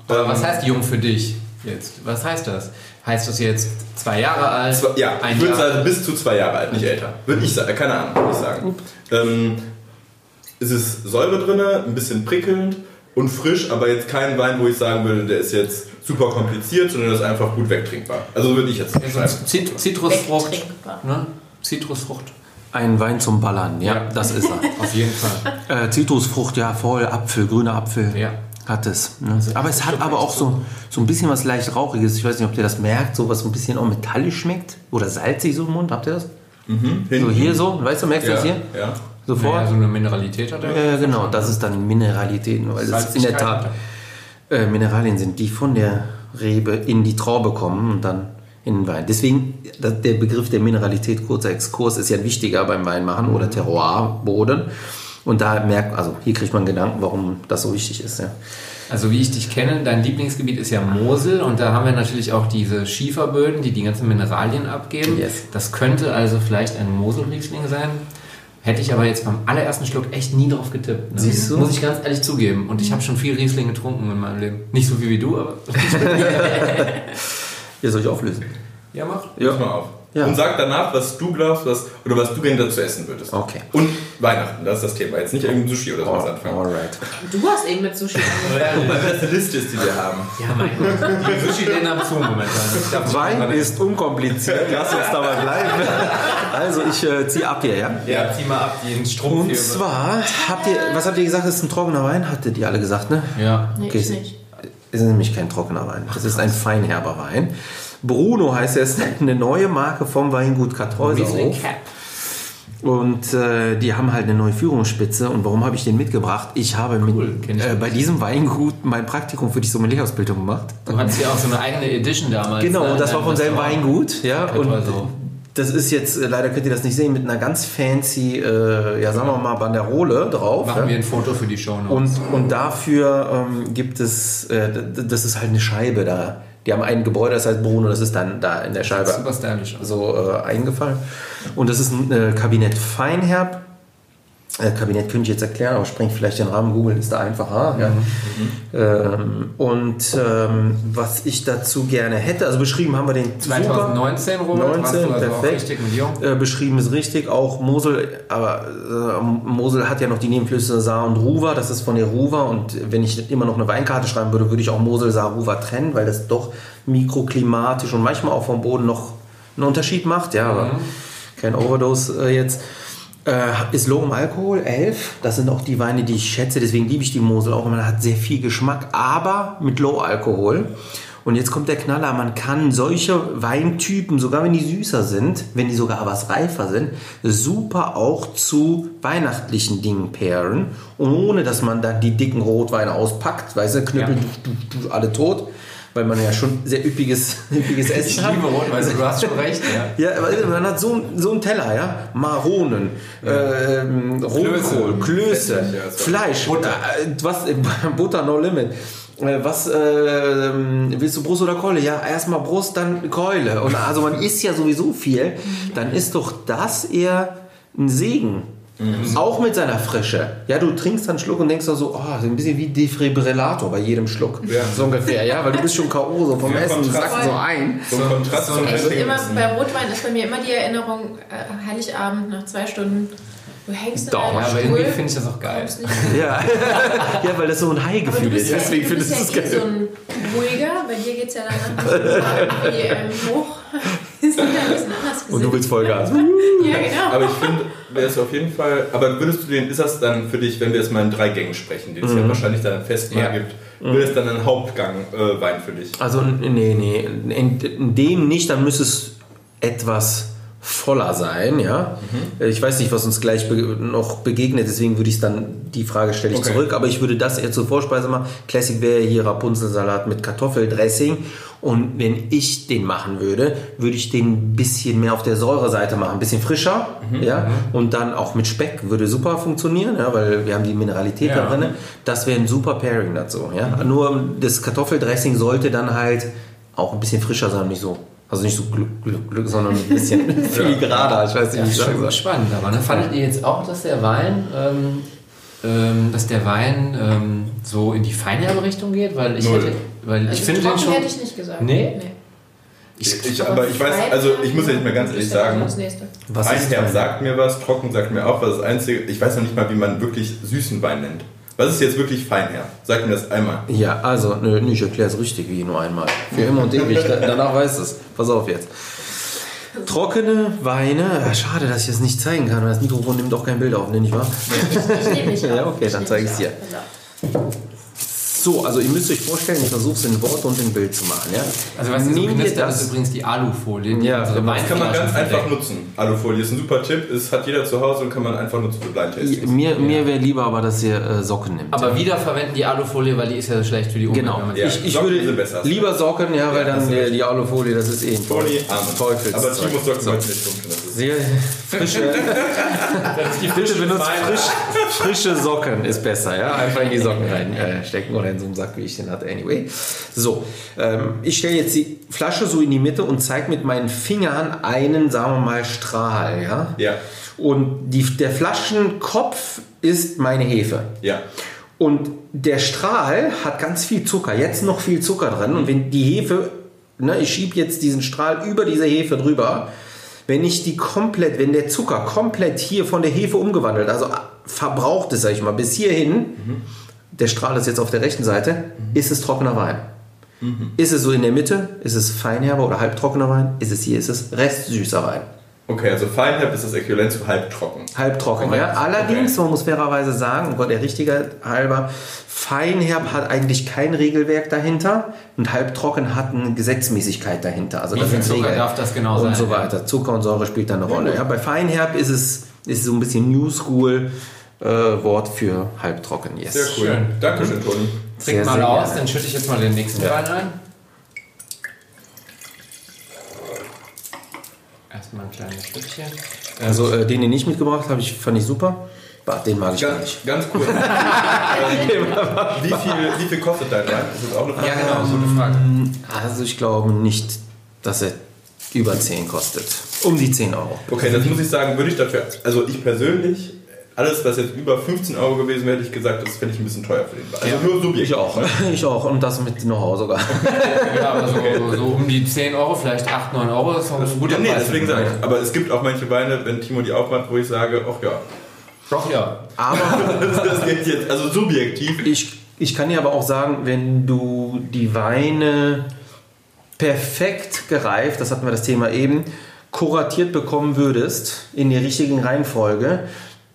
Aber Ähm, was heißt jung für dich jetzt? Was heißt das? Heißt das jetzt zwei Jahre alt? Zwei, ja, ein ich würde sagen, bis zu zwei Jahre alt, nicht älter. Würde ich sagen, keine Ahnung, würde ich sagen. Ähm, es ist Säure drin, ein bisschen prickelnd und frisch, aber jetzt kein Wein, wo ich sagen würde, der ist jetzt super kompliziert, sondern der ist einfach gut wegtrinkbar. Also würde ich jetzt Also. Zit Zitrusfrucht. Ne? Zitrusfrucht. Ein Wein zum Ballern, ja, Ja. das ist er. (laughs) Auf jeden Fall. Äh, Zitrusfrucht, ja, voll, Apfel, grüner Apfel. Ja. Hat es. Ne? Aber es hat aber auch so, so ein bisschen was leicht Rauchiges. Ich weiß nicht, ob ihr das merkt, so was ein bisschen auch metallisch schmeckt. Oder salzig so im Mund. Habt ihr das? So hier so, weißt du, merkst du ja, das hier? ja. Sofort? Naja, so eine Mineralität hat er. Ja, genau, das ist dann Mineralität, weil es in der Tat äh, Mineralien sind, die von der Rebe in die Traube kommen und dann in den Wein. Deswegen, der Begriff der Mineralität, kurzer Exkurs, ist ja ein wichtiger beim Weinmachen oder Terroirboden. Und da merkt, also hier kriegt man Gedanken, warum das so wichtig ist. Ja. Also wie ich dich kenne, dein Lieblingsgebiet ist ja Mosel und da haben wir natürlich auch diese Schieferböden, die die ganzen Mineralien abgeben. Yes. Das könnte also vielleicht ein Moselriesling sein. Hätte ich aber jetzt beim allerersten Schluck echt nie drauf getippt. Ne? Siehst du? Muss ich ganz ehrlich zugeben. Und ich habe schon viel Riesling getrunken in meinem Leben. Nicht so viel wie du, aber... (laughs) Hier soll ich auflösen. ja, mach. Pass mal auf. Ja. Und sag danach, was du glaubst, was, oder was du gerne dazu essen würdest. Okay. Und Weihnachten, das ist das Thema. Jetzt nicht irgendein Sushi oder sowas anfangen. Alright. Du hast eben mit Sushi (laughs) angefangen. Weil das eine Liste ist, die wir haben. Ja, mein Gott. Die Sushi-Läden haben zu momentan. Wein ist unkompliziert, lass uns dabei bleiben. Also ich äh, ziehe ab hier, ja? Ja, zieh mal ab, den Strumpf Und hier. zwar, habt ihr, was habt ihr gesagt, das ist ein trockener Wein? Hattet ihr alle gesagt, ne? Ja. Nee, Okay, ich es- nicht. Es ist nämlich kein trockener Wein. Es ist ein feinherber Wein. Bruno heißt er, ist eine neue Marke vom Weingut. Cap. Und äh, die haben halt eine neue Führungsspitze. Und warum habe ich den mitgebracht? Ich habe mit, Cool, kenn ich äh, bei diesem Weingut mein Praktikum für die Sommelierausbildung gemacht. Du hattest ja auch so eine eigene Edition damals. Genau, ne, und das in war von Restaurant. Weingut. Ja, und das ist jetzt, äh, leider könnt ihr das nicht sehen, mit einer ganz fancy, äh, ja sagen wir mal, Banderole drauf. Machen ja. wir ein Foto für die Show Und, und dafür ähm, gibt es, äh, das ist halt eine Scheibe da. Die haben ein Gebäude, das heißt Bruno, das ist dann da in der Scheibe Super stylisch. so äh, eingefallen. Und das ist ein äh, Kabinett Feinherb. Äh, Kabinett könnte ich jetzt erklären, aber sprengt vielleicht den Rahmen. Google ist da einfacher. Ja. Ähm, und ähm, was ich dazu gerne hätte, also beschrieben haben wir den super. 2019, Robert, warst 19, du also perfekt. Äh, beschrieben ist richtig, auch Mosel, aber äh, Mosel hat ja noch die Nebenflüsse Saar und Ruwer, das ist von der Ruwer und wenn ich immer noch eine Weinkarte schreiben würde, würde ich auch Mosel, Saar, Ruwer trennen, weil das doch mikroklimatisch und manchmal auch vom Boden noch einen Unterschied macht, ja, aber kein Overdose äh, jetzt. Äh, ist low im Alkohol, 11. Das sind auch die Weine, die ich schätze. Deswegen liebe ich die Mosel auch. Man hat sehr viel Geschmack, aber mit Low Alkohol. Und jetzt kommt der Knaller. Man kann solche Weintypen, sogar wenn die süßer sind, wenn die sogar was reifer sind, super auch zu weihnachtlichen Dingen pairen. Ohne dass man dann die dicken Rotweine auspackt. Weißt du, Knüppel, Ja. du, du, du, alle tot. Weil man ja schon sehr üppiges, (laughs) üppiges Essen Ich hat. liebe Rotwein, du hast schon recht. Ja. (laughs) Ja, aber man hat so, so einen Teller, ja. Maronen, ähm, Rotkohl, Klöße, ja, so. Fleisch, Butter. Äh, was, (laughs) Butter no limit. äh, was äh, willst du Brust oder Keule? Ja, erstmal Brust, dann Keule. Und also man isst ja sowieso viel. Dann ist doch das eher ein Segen. Auch mit seiner Frische. Ja, du trinkst dann einen Schluck und denkst doch so, oh, so ein bisschen wie Defibrillator bei jedem Schluck. Ja. So ungefähr, ja, weil du bist schon K.O. so vom Ja, Essen, Kontrast. sackst so ein. So ein Kontrast Essen. immer bei Rotwein ist bei mir immer die Erinnerung, äh, Heiligabend nach zwei Stunden, du hängst in Doch, deinem Ja, aber Stuhl, irgendwie finde ich das auch geil. Ja. (laughs) ja, weil das so ein du High-Gefühl ist. ja, Deswegen du findest bist du ja es eh geil. so ein ruhiger, bei dir geht es ja danach (laughs) irgendwie ähm, hoch. Ein bisschen anders Und du willst Vollgas. Ja, genau. Aber ich finde, wäre es auf jeden Fall. Aber würdest du den, ist das dann für dich, wenn wir jetzt mal in drei Gängen sprechen, den es ja wahrscheinlich dann im Festmahl Ja. gibt, wäre es dann ein Hauptgang äh, Wein für dich? Also, nee, nee, in, in dem nicht, dann müsste es etwas voller sein, ja. Ich weiß nicht, was uns gleich be noch begegnet, deswegen würde ich dann, die Frage stelle ich Okay. zurück, aber ich würde das eher zur Vorspeise machen. Classic wäre hier Rapunzelsalat mit Kartoffeldressing und wenn ich den machen würde, würde ich den ein bisschen mehr auf der Säureseite machen, ein bisschen frischer, ja, und dann auch mit Speck würde super funktionieren, ja, weil wir haben die Mineralität Ja. da drin. Das wäre ein super Pairing dazu, ja. Nur das Kartoffeldressing sollte dann halt auch ein bisschen frischer sein, nicht so, also nicht so glück, glück, glück sondern ein bisschen (laughs) filigraner, ich weiß nicht, wie ich Das ist sagen schon soll. spannend, aber ne? fandet ihr jetzt auch, dass der Wein, ähm, ähm, dass der Wein ähm, so in die feinherbe Richtung geht? Weil ich, Null. hätte, weil ich Also finde den trocken schon. hätte ich nicht gesagt. Nee? Ich, ich, aber ich weiß, also ich muss jetzt mal ganz ehrlich sagen. Was denn? sagt mir was, trocken sagt mir auch was. Das Einzige, ich weiß noch nicht mal, wie man wirklich süßen Wein nennt. Was ist jetzt wirklich Feinherb? Sag mir das einmal. Ja, also, nö, nö, ich erkläre es richtig, wie nur einmal. Für immer und ewig. Da- Danach weißt du es. Pass auf jetzt. Trockene Weine, schade, dass ich das nicht zeigen kann, weil das Mikrofon nimmt auch kein Bild auf, ne, nicht wahr? Ich nehme mich (laughs) Ja, auf. okay, dann nehme zeig mich ich's dir. auf. So, also ihr müsst euch vorstellen, ich versuche es in Wort und in Bild zu machen. Ja? Also was ihr so Nehmt ihr knistert, ist das? übrigens die Alufolie, die Ja, unsere genau. Das kann man ganz einfach verdeckt. nutzen. Alufolie ist ein super Tipp. Es hat jeder zu Hause und kann man einfach nutzen für Blind Tastings. Mir, mir wäre lieber aber, dass ihr äh, Socken nimmt. Aber wieder verwenden die Alufolie, weil die ist ja so schlecht für die Umwelt. Genau. wenn man Ja. ich ich würde besser. lieber Socken, ja, weil Ja, dann äh, recht. die Alufolie, das ist eh ein Toni. Aber Timo Socken So. heute nicht. Das ist Sehr (laughs) frische, bitte benutzt frisch, frische Socken ist besser, ja? Einfach in die Socken reinstecken äh, oder in so einen Sack, wie ich den hatte. Anyway. So, ähm, ich stelle jetzt die Flasche so in die Mitte und zeige mit meinen Fingern einen, sagen wir mal, Strahl, ja? ja, Und die, der Flaschenkopf ist meine Hefe. ja. Und der Strahl hat ganz viel Zucker, jetzt noch viel Zucker drin. Und wenn die Hefe, ne, ich schiebe jetzt diesen Strahl über diese Hefe drüber, wenn ich die komplett, wenn der Zucker komplett hier von der Hefe umgewandelt, also verbraucht ist, sag ich mal, bis hierhin, der Strahl ist jetzt auf der rechten Seite, ist es trockener Wein. Ist es so in der Mitte, ist es feinherber oder halbtrockener Wein, ist es hier, ist es restsüßer Wein. Okay, also Feinherb ist das Äquivalent zu halbtrocken. Halbtrocken, ja. Allerdings, man muss fairerweise sagen, oh Gott, der richtige halber, Feinherb hat eigentlich kein Regelwerk dahinter und halbtrocken hat eine Gesetzmäßigkeit dahinter. Also das viel sind Zucker darf das genau und sein, so ja. weiter. Zucker und Säure spielt da eine Rolle. Ja, bei Feinherb ist es ist so ein bisschen New School äh, Wort für halbtrocken. Yes. Sehr cool. Schön. Dankeschön, Toni. Trink Sehr, mal sehr aus, gerne. dann schütte ich jetzt mal den nächsten Ja. Wein ein. Erstmal ein kleines Stückchen. Also äh, den, den ich mitgebracht habe, ich fand ich super. Bah, den mag ich gar nicht. Ganz, ganz cool. (laughs) ähm, wie, viel, wie viel kostet dein Wein? Ist das auch eine Frage? Ja, genau, gute Frage. Also ich glaube nicht, dass er über 10 kostet. Um die 10 Euro. Okay, das muss ich sagen, würde ich dafür, also ich persönlich, alles was jetzt über 15 Euro gewesen wäre, hätte ich gesagt, das finde ich ein bisschen teuer für den Wein. Also nur subjektiv. Ich auch. Ich auch. Und das mit Know-how sogar. (laughs) Ja, aber so, so um die 10 Euro, vielleicht 8, 9 Euro ist auch ein guter Ja, nee, Preis. deswegen sage ich. Aber es gibt auch manche Weine, wenn Timo die aufmacht, wo ich sage, ach ja, Doch, ja. Aber (laughs) das geht jetzt, also subjektiv. ich, ich kann dir aber auch sagen, wenn du die Weine perfekt gereift, das hatten wir das Thema eben, kuratiert bekommen würdest, in der richtigen Reihenfolge,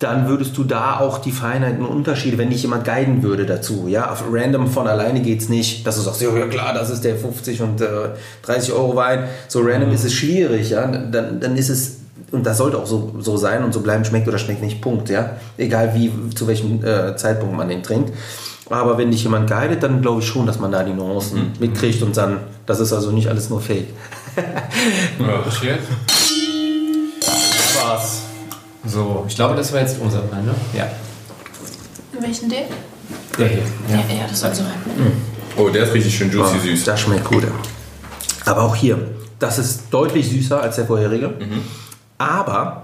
dann würdest du da auch die Feinheiten und Unterschiede, wenn dich jemand guiden würde dazu. Ja, auf random von alleine geht es nicht, dass du sagst, ja klar, das ist der 50 und äh, 30 Euro Wein. So random ist es schwierig, ja. Dann, dann ist es, und das sollte auch so, so sein und so bleiben, schmeckt oder schmeckt nicht, Punkt, ja. Egal wie, zu welchem äh, Zeitpunkt man den trinkt. Aber wenn dich jemand guidet, dann glaube ich schon, dass man da die Nuancen mitkriegt und dann, das ist also nicht alles nur Fake. Cheers. So, ich glaube, das war jetzt unser Wein, ne? Ja. Welchen den? Der hier. Ja, ja, das soll so rein. Oh, der ist richtig schön juicy süß. Das schmeckt gut. Aber auch hier, das ist deutlich süßer als der vorherige. Mhm. Aber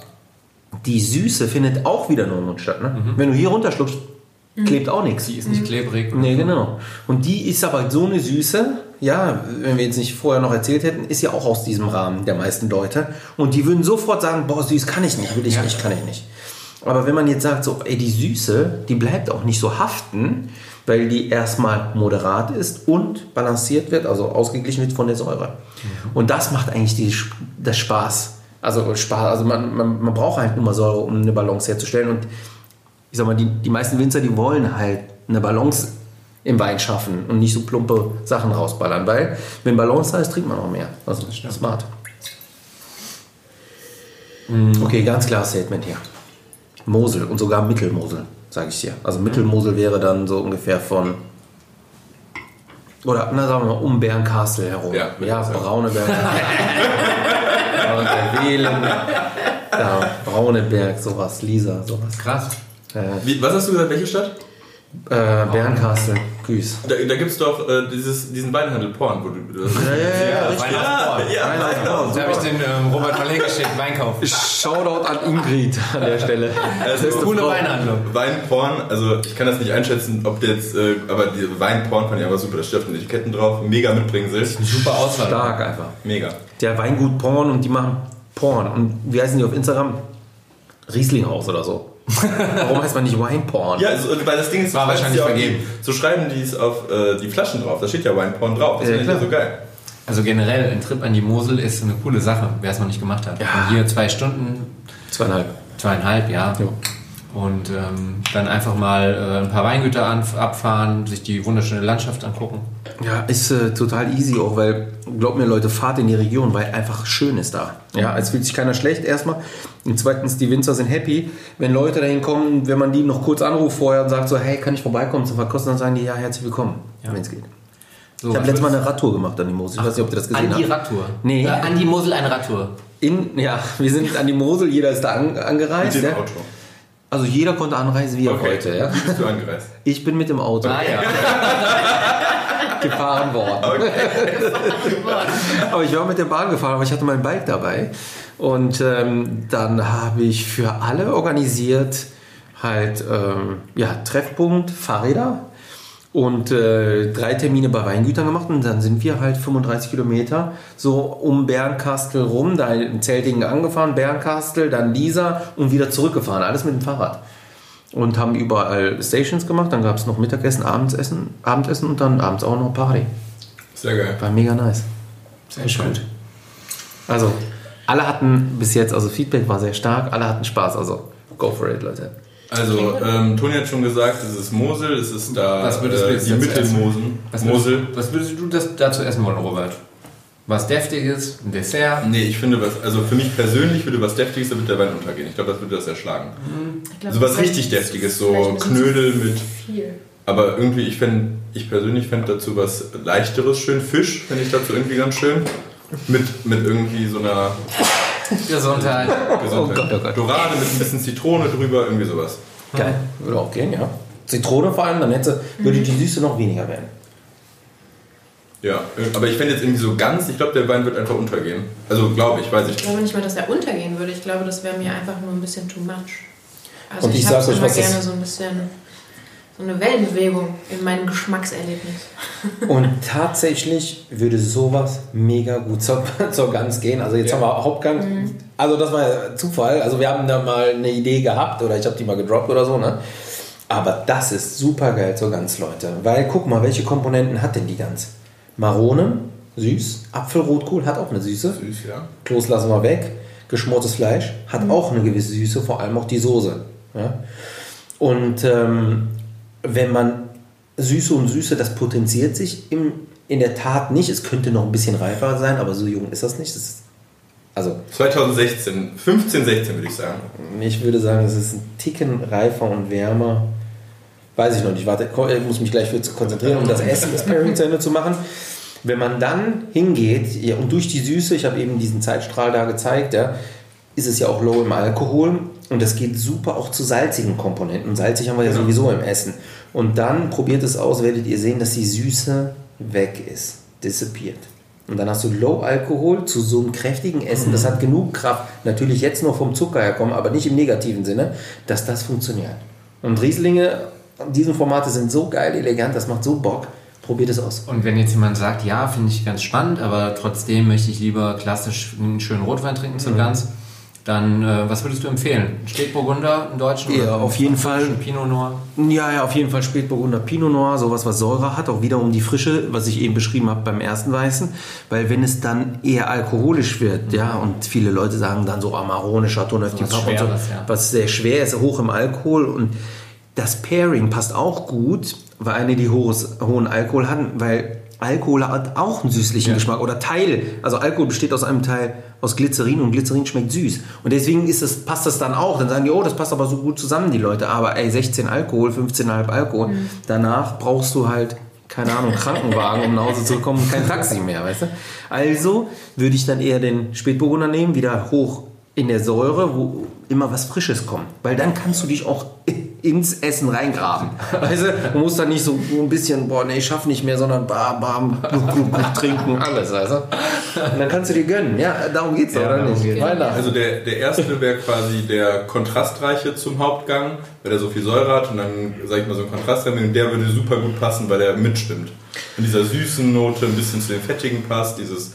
die Süße findet auch wieder nur im Mund statt. Ne? Wenn du hier runterschluckst, klebt auch nichts. Die ist nicht klebrig. Nee, genau. Und die ist aber so eine Süße, ja, wenn wir jetzt nicht vorher noch erzählt hätten, ist ja auch aus diesem Rahmen der meisten Leute. Und die würden sofort sagen, boah, süß kann ich nicht, will ich nicht, kann ich nicht. Aber wenn man jetzt sagt, so, ey, die Süße, die bleibt auch nicht so haften, weil die erstmal moderat ist und balanciert wird, also ausgeglichen wird von der Säure. Und das macht eigentlich die, das Spaß. Also Spaß, also man, man, man braucht halt nur mal Säure, um eine Balance herzustellen. Und ich sag mal, die, die meisten Winzer, die wollen halt eine Balance im Wein schaffen und nicht so plumpe Sachen rausballern, weil wenn Balance da ist, trinkt man auch mehr. Also smart. Okay, ganz klares Statement hier. Mosel und sogar Mittelmosel, sage ich dir. Also Mittelmosel wäre dann so ungefähr von oder na sagen wir mal um Bernkastel herum. Ja, ja braune Bernkastel. Ja, Brauneberg, sowas, Lisa, sowas. Krass. Äh, Wie, was hast du gesagt, welche Stadt? Äh, Bernkastel, Güß. Da, da gibt es doch äh, dieses, diesen Weinhandel Porn, wo du. Das Ja, ja, ja, richtig. ja, ja, Weinhaus. Da habe ich den ähm, Robert Verleg geschickt, Weinkauf. (laughs) Shoutout an Ingrid an der Stelle. Also, Coole Weinhandlung. Weinporn, also ich kann das nicht einschätzen, ob der jetzt, äh, aber die Weinporn fand ich einfach super, da steht auf den Etiketten drauf, mega Mitbringsel, Super Auswahl. Stark einfach. mega. Der Weingut Porn und die machen Porn. Und wie heißen die auf Instagram? Rieslinghaus oder so. (laughs) Warum heißt man nicht Weinporn? Ja, also, weil das Ding ist, so War wahrscheinlich vergeben. Die, so schreiben die es auf äh, die Flaschen drauf, da steht ja Weinporn drauf, das Ja, finde ich ja so geil. Also generell, ein Trip an die Mosel ist eine coole Sache, wer es noch nicht gemacht hat. Ja. Von hier zwei Stunden, Zweieinhalb. zweieinhalb, ja. Jo. Und ähm, dann einfach mal äh, ein paar Weingüter an, abfahren, sich die wunderschöne Landschaft angucken. Ja, ist äh, total easy auch, weil, glaubt mir Leute, fahrt in die Region, weil einfach schön ist da. Ja, es fühlt sich keiner schlecht erstmal. Und zweitens, die Winzer sind happy. Wenn Leute dahin kommen, wenn man die noch kurz anruft vorher und sagt so, hey, kann ich vorbeikommen zum Verkosten, dann sagen die, ja, herzlich willkommen, wenn es geht. So, Ich habe letztes Mal eine Radtour gemacht an die Mosel. Ich weiß nicht, ob ihr das gesehen An die habt. Radtour. Nee. Äh, an die Mosel eine Radtour. In, ja, wir sind an die Mosel, jeder ist da an, Mit angereist. dem Ja? Auto. Also jeder konnte anreisen, wie er Okay, wollte. Ja? wie bist du angereist? Ich bin mit dem Auto Ah ja. (laughs) gefahren worden. (laughs) aber ich war mit der Bahn gefahren, aber ich hatte mein Bike dabei. Und ähm, dann habe ich für alle organisiert halt ähm, ja, Treffpunkt, Fahrräder und äh, drei Termine bei Weingütern gemacht und dann sind wir halt 35 Kilometer so um Bernkastel rum, da in Zeltingen angefahren, Bernkastel, dann Lisa und wieder zurückgefahren, alles mit dem Fahrrad. Und haben überall Stations gemacht, dann gab es noch Mittagessen, Abendessen, Abendessen und dann abends auch noch Party. Sehr geil. War mega nice. Sehr schön. Also, alle hatten bis jetzt, also Feedback war sehr stark, alle hatten Spaß, also go for it, Leute. Also, ähm, Toni hat schon gesagt, es ist Mosel, es ist da Was würdest du äh, jetzt die dazu Mittelmosen. Was Mosel. würdest, was würdest du das dazu essen wollen, Robert? Was Deftiges, ein Dessert? Nee, ich finde, was, also für mich persönlich würde was Deftiges, da wird der Wein untergehen. Ich glaube, das würde das erschlagen. Ich glaub, Also was das ist richtig Deftiges, so Knödel mit. Viel. Aber irgendwie, ich fände, ich persönlich fände dazu was Leichteres schön. Fisch fände ich dazu irgendwie ganz schön. Mit, mit irgendwie so einer Gesundheit. Gesundheit. Gott, oh Gott. Dorade mit ein bisschen Zitrone drüber, irgendwie sowas. Geil. Würde auch gehen, ja. Zitrone vor allem, dann hätte, würde die Süße noch weniger werden. Ja, aber ich fände jetzt irgendwie so ganz, ich glaube, der Wein wird einfach untergehen. Also glaube ich, weiß ich Ich nicht. glaube nicht mal, dass er untergehen würde. Ich glaube, das wäre mir einfach nur ein bisschen too much. Also Und ich, ich habe sag euch, immer was gerne so ein bisschen so eine Wellenbewegung in meinem Geschmackserlebnis. (laughs) Und tatsächlich würde sowas mega gut zur, (laughs) zur Gans gehen. Also jetzt haben wir Hauptgang. Also das war ja Zufall. Also wir haben da mal eine Idee gehabt oder ich habe die mal gedroppt oder so. Ne? Aber das ist super geil zur Gans, Leute. Weil guck mal, welche Komponenten hat denn die Gans? Maronen, süß. Apfelrotkohl hat auch eine Süße. Süß, ja. Kloß lassen wir weg. Geschmortes Fleisch hat auch eine gewisse Süße, vor allem auch die Soße. Ja? Und ähm, wenn man Süße und Süße, das potenziert sich im, in der Tat nicht. Es könnte noch ein bisschen reifer sein, aber so jung ist das nicht. Das ist, also 2016, 15, 16 würde ich sagen. ich würde sagen, es ist ein Ticken reifer und wärmer. Weiß ich noch nicht. Warte, ich muss mich gleich konzentrieren, um das Essen, Pairing zu Ende zu machen. Wenn man dann hingeht ja, und durch die Süße, ich habe eben diesen Zeitstrahl da gezeigt, ja, ist es ja auch low im Alkohol und das geht super auch zu salzigen Komponenten. Salzig haben wir ja Genau. sowieso im Essen. Und dann probiert es aus, werdet ihr sehen, dass die Süße weg ist, disappeared. Und dann hast du Low Alkohol zu so einem kräftigen Essen, das hat genug Kraft, natürlich jetzt nur vom Zucker herkommen, aber nicht im negativen Sinne, dass das funktioniert. Und Rieslinge, diese Formate sind so geil, elegant, das macht so Bock. Probiert es aus. Und wenn jetzt jemand sagt, ja, finde ich ganz spannend, aber trotzdem möchte ich lieber klassisch einen schönen Rotwein trinken zum Ganz, dann äh, was würdest du empfehlen? Spätburgunder, einen deutschen? Ja, auf jeden Fall. Pinot Noir? Ja, ja, auf jeden Fall Spätburgunder Pinot Noir, sowas, was Säure hat, auch wiederum die Frische, was ich eben beschrieben habe beim ersten Weißen, weil wenn es dann eher alkoholisch wird, ja, und viele Leute sagen dann so Amarone, So was Papp und so, Schweres, ja. was sehr schwer ist, hoch im Alkohol und das Pairing passt auch gut, weil eine, die hohes, hohen Alkohol hatten, weil Alkohol hat auch einen süßlichen Ja. Geschmack oder Teil. Also Alkohol besteht aus einem Teil aus Glycerin und Glycerin schmeckt süß. Und deswegen ist es, passt das dann auch. Dann sagen die, oh, das passt aber so gut zusammen, die Leute. Aber ey, 16 Alkohol, 15,5 Alkohol. Danach brauchst du halt, keine Ahnung, Krankenwagen, um nach Hause zu kommen, und kein Taxi mehr, weißt du? Also würde ich dann eher den Spätburgunder nehmen, wieder hoch in der Säure, wo immer was Frisches kommt. Weil dann kannst du dich auch ins Essen reingraben. Weißt du, du musst dann nicht so ein bisschen, boah, nee, ich schaff nicht mehr, sondern bam, bam, gluck, gluck, gluck, trinken, (laughs) alles, weißt du. Und dann kannst du dir gönnen. Ja, darum geht's doch, Ja, oder nicht? geht's. Also der, der erste wäre quasi der kontrastreiche zum Hauptgang, weil der so viel Säure hat und dann, sag ich mal, so ein Kontrast und der würde super gut passen, weil der mitschwimmt. Und dieser süßen Note ein bisschen zu den fettigen passt, dieses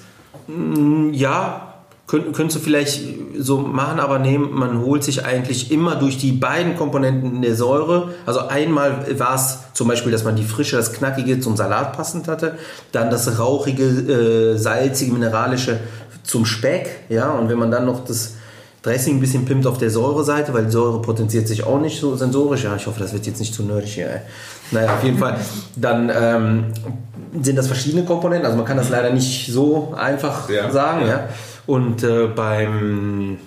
Ja, könnt, könntest du vielleicht so machen, aber nehmen, man holt sich eigentlich immer durch die beiden Komponenten in der Säure. Also einmal war es zum Beispiel, dass man die Frische, das Knackige zum Salat passend hatte, dann das rauchige, äh, salzige, mineralische zum Speck, ja, und wenn man dann noch das Dressing ein bisschen pimmt auf der Säureseite, weil die Säure potenziert sich auch nicht so sensorisch. Ja, ich hoffe, das wird jetzt nicht zu nerdig hier. Ey. Naja, auf jeden Fall. Dann ähm, sind das verschiedene Komponenten. Also man kann das leider nicht so einfach Ja, sagen. ja. Ja. Und äh, beim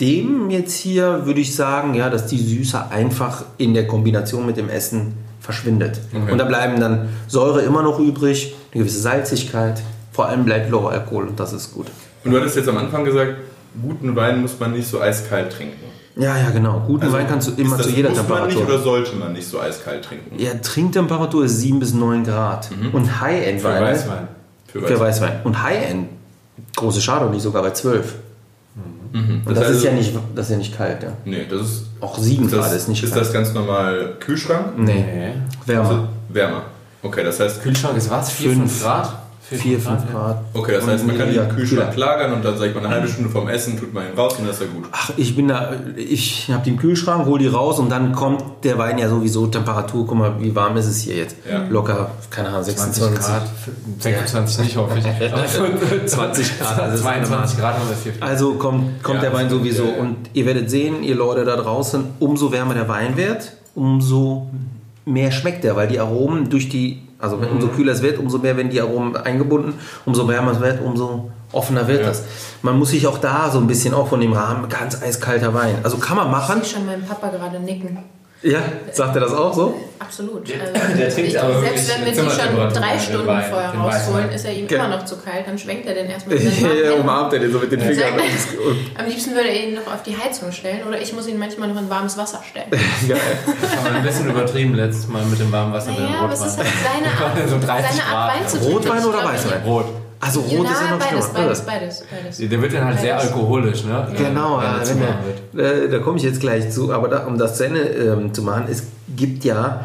dem jetzt hier würde ich sagen, ja, dass die Süße einfach in der Kombination mit dem Essen verschwindet. Okay. Und da bleiben dann Säure immer noch übrig, eine gewisse Salzigkeit. Vor allem bleibt Low Alkohol und das ist gut. Und du hattest jetzt am Anfang gesagt, guten Wein muss man nicht so eiskalt trinken. Ja, ja, genau. Guten Wein kannst du immer Also das, zu jeder muss man nicht Temperatur. oder sollte man nicht so eiskalt trinken? Ja, Trinktemperatur ist 7 bis 9 Grad. Und High-End Für. Weißwein. Für Für Weißwein. Und High-End, große Chardonnay sogar bei 12. Mhm. Und das, heißt ist ja nicht, das ist ja nicht kalt, ja. Nee, das ist. Auch 7 ist Grad das, ist nicht ist kalt. das ganz normal Kühlschrank? nee, Nee. wärmer. Also wärmer. Okay, das heißt, Kühlschrank ist was? 4, Fünf. 5 Grad? 4, 5 Grad. okay, das heißt, man kann Ja, den Kühlschrank lagern und dann sag ich mal eine halbe Stunde vorm Essen tut man ihn raus und dann ist er gut. Ach, ich bin da, ich habe die im Kühlschrank, hol die raus und dann kommt der Wein ja sowieso Temperatur. Guck mal, wie warm ist es hier jetzt? Ja. Locker, keine Ahnung, 20 26 Grad. 26 nicht, hoffe ich. (laughs) Aber 20 Grad. das ist 22 Grad haben wir 4. Also kommt, kommt Ja, der Wein sowieso. ja, ja. Und ihr werdet sehen, ihr Leute da draußen, umso wärmer der Wein wird, umso mehr schmeckt er, weil die Aromen durch die, also wenn umso Mhm. kühler es wird, umso mehr werden die Aromen eingebunden, umso wärmer es wird, umso offener wird Ja. das. Man muss sich auch da so ein bisschen auch von dem Rahmen, ganz eiskalter Wein. Also kann man machen. Ich sehe schon meinen Papa gerade nicken. Ja, sagt er das auch so? Absolut. Der- Also, der trinkt ich, aber selbst wenn wir die schon drei den Stunden Wein, vorher rausholen, Weißwein. ist er ihm Genau. immer noch zu kalt. Dann schwenkt er den erstmal (laughs) mit seinen Ja, umarmt er den so mit den Fingern. Am liebsten würde er ihn noch auf die Heizung stellen oder ich muss ihn manchmal noch in warmes Wasser stellen. (laughs) Geil. Aber ein bisschen übertrieben letztes Mal mit dem warmen Wasser, dem Naja, aber es ist Rotwein. halt seine (laughs) Art, So 30 seine Art. Wein zu trinken. Rotwein oder Weißwein? Rot. Also rot Ja, ist ja noch beides, schlimmer. beides, beides, beides. Der wird dann halt sehr Beides. alkoholisch, ne? Genau, Wenn ja, wenn warm wird. der, äh, da komme ich jetzt gleich zu, aber da, um das zu Ende ähm, zu machen, es gibt ja,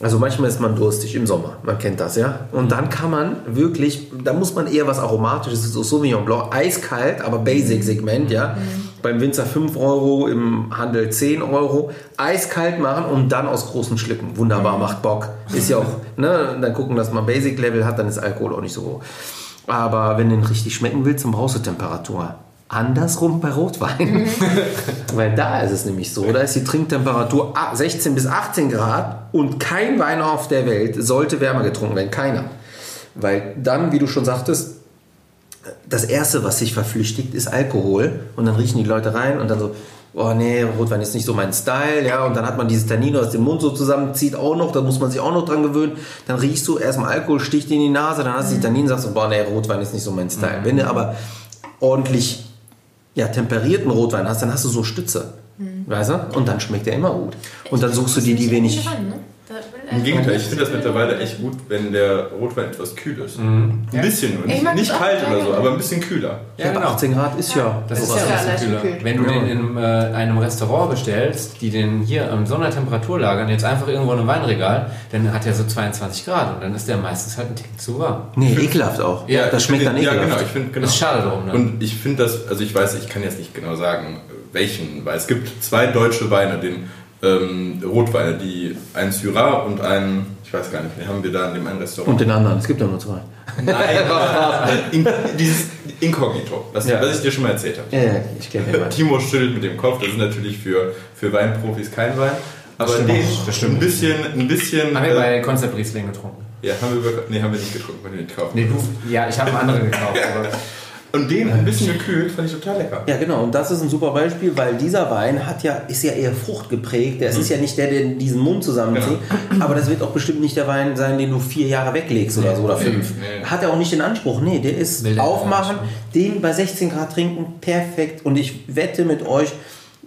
also manchmal ist man durstig im Sommer, man kennt das, ja. Und dann kann man wirklich, da muss man eher was Aromatisches, so Sauvignon Blanc, eiskalt, aber Basic-Segment, ja. Beim Winzer 5 Euro, im Handel 10 Euro, eiskalt machen und dann aus großen Schlücken. Wunderbar, macht Bock. Ist ja auch, ne, dann gucken, dass man Basic-Level hat, dann ist Alkohol auch nicht so hoch. Aber wenn du ihn richtig schmecken willst, dann brauchst du Temperatur. Andersrum bei Rotwein. (laughs) Weil da ist es nämlich so, da ist die Trinktemperatur a- 16 bis 18 Grad und kein Wein auf der Welt sollte wärmer getrunken werden. Keiner. Weil dann, wie du schon sagtest, das Erste, was sich verflüchtigt, ist Alkohol. Und dann riechen die Leute rein und dann so, oh nee, Rotwein ist nicht so mein Style, ja. Und dann hat man dieses Tannin aus dem Mund so zusammenzieht auch noch, da muss man sich auch noch dran gewöhnen. Dann riechst du erstmal Alkohol, sticht in die Nase, dann hast du die Tannin, sagst du, boah nee, Rotwein ist nicht so mein Style. Wenn du aber ordentlich ja, temperierten Rotwein hast, dann hast du so Stütze. Weißt du? Und dann schmeckt der immer gut. Und dann suchst du dir die wenig. Ran, ne? Im einfach- Gegenteil, ich finde das mittlerweile echt gut, wenn der Rotwein etwas kühl ist. Ein bisschen nur. Ich Nicht, nicht das kalt oder so, aber ein bisschen kühler. Ja, 18 Grad ist ja. Das ist Das ja so leicht kühler. Wenn du den in äh, einem Restaurant bestellst, die den hier in so einer Temperatur lagern, jetzt einfach irgendwo in einem Weinregal, dann hat er so 22 Grad und dann ist der meistens halt ein Tick zu warm. Nee, ekelhaft auch. Ja, das schmeckt dann ekelhaft. Ja, genau, ich finde, genau. Ist schade drum, ne? Und ich finde das, also ich weiß, ich kann jetzt nicht genau sagen, welchen, weil es gibt zwei deutsche Weine, den ähm, Rotweine, die ein Syrah und ein, ich weiß gar nicht, den haben wir da in dem einen Restaurant. Und den anderen, es gibt ja nur zwei. Nein, (laughs) (laughs) in, dieses Inkognito, was, Ja. was ich dir schon mal erzählt habe. Ja, ja, ich kenne den Wein. Timo schüttelt mit dem Kopf, das ist natürlich für, für Weinprofis kein Wein. Aber stimmt den, das stimmt ein bisschen, ein bisschen. Haben wir äh, bei Concept Riesling getrunken. ja, haben wir, nee, haben wir nicht getrunken, weil wir den kaufen. Nee, du? Ja, ich habe einen anderen gekauft. (laughs) Und den ein bisschen gekühlt, fand ich total lecker. Ja, genau. Und das ist ein super Beispiel, weil dieser Wein hat ja, ist ja eher fruchtgeprägt. Der ist ja nicht der, der diesen Mund zusammenzieht. Aber das wird auch bestimmt nicht der Wein sein, den du vier Jahre weglegst oder so oder fünf. nee. Hat er auch nicht den Anspruch. Nee, der ist Will der aufmachen, den bei 16 Grad trinken, perfekt. Und ich wette mit euch,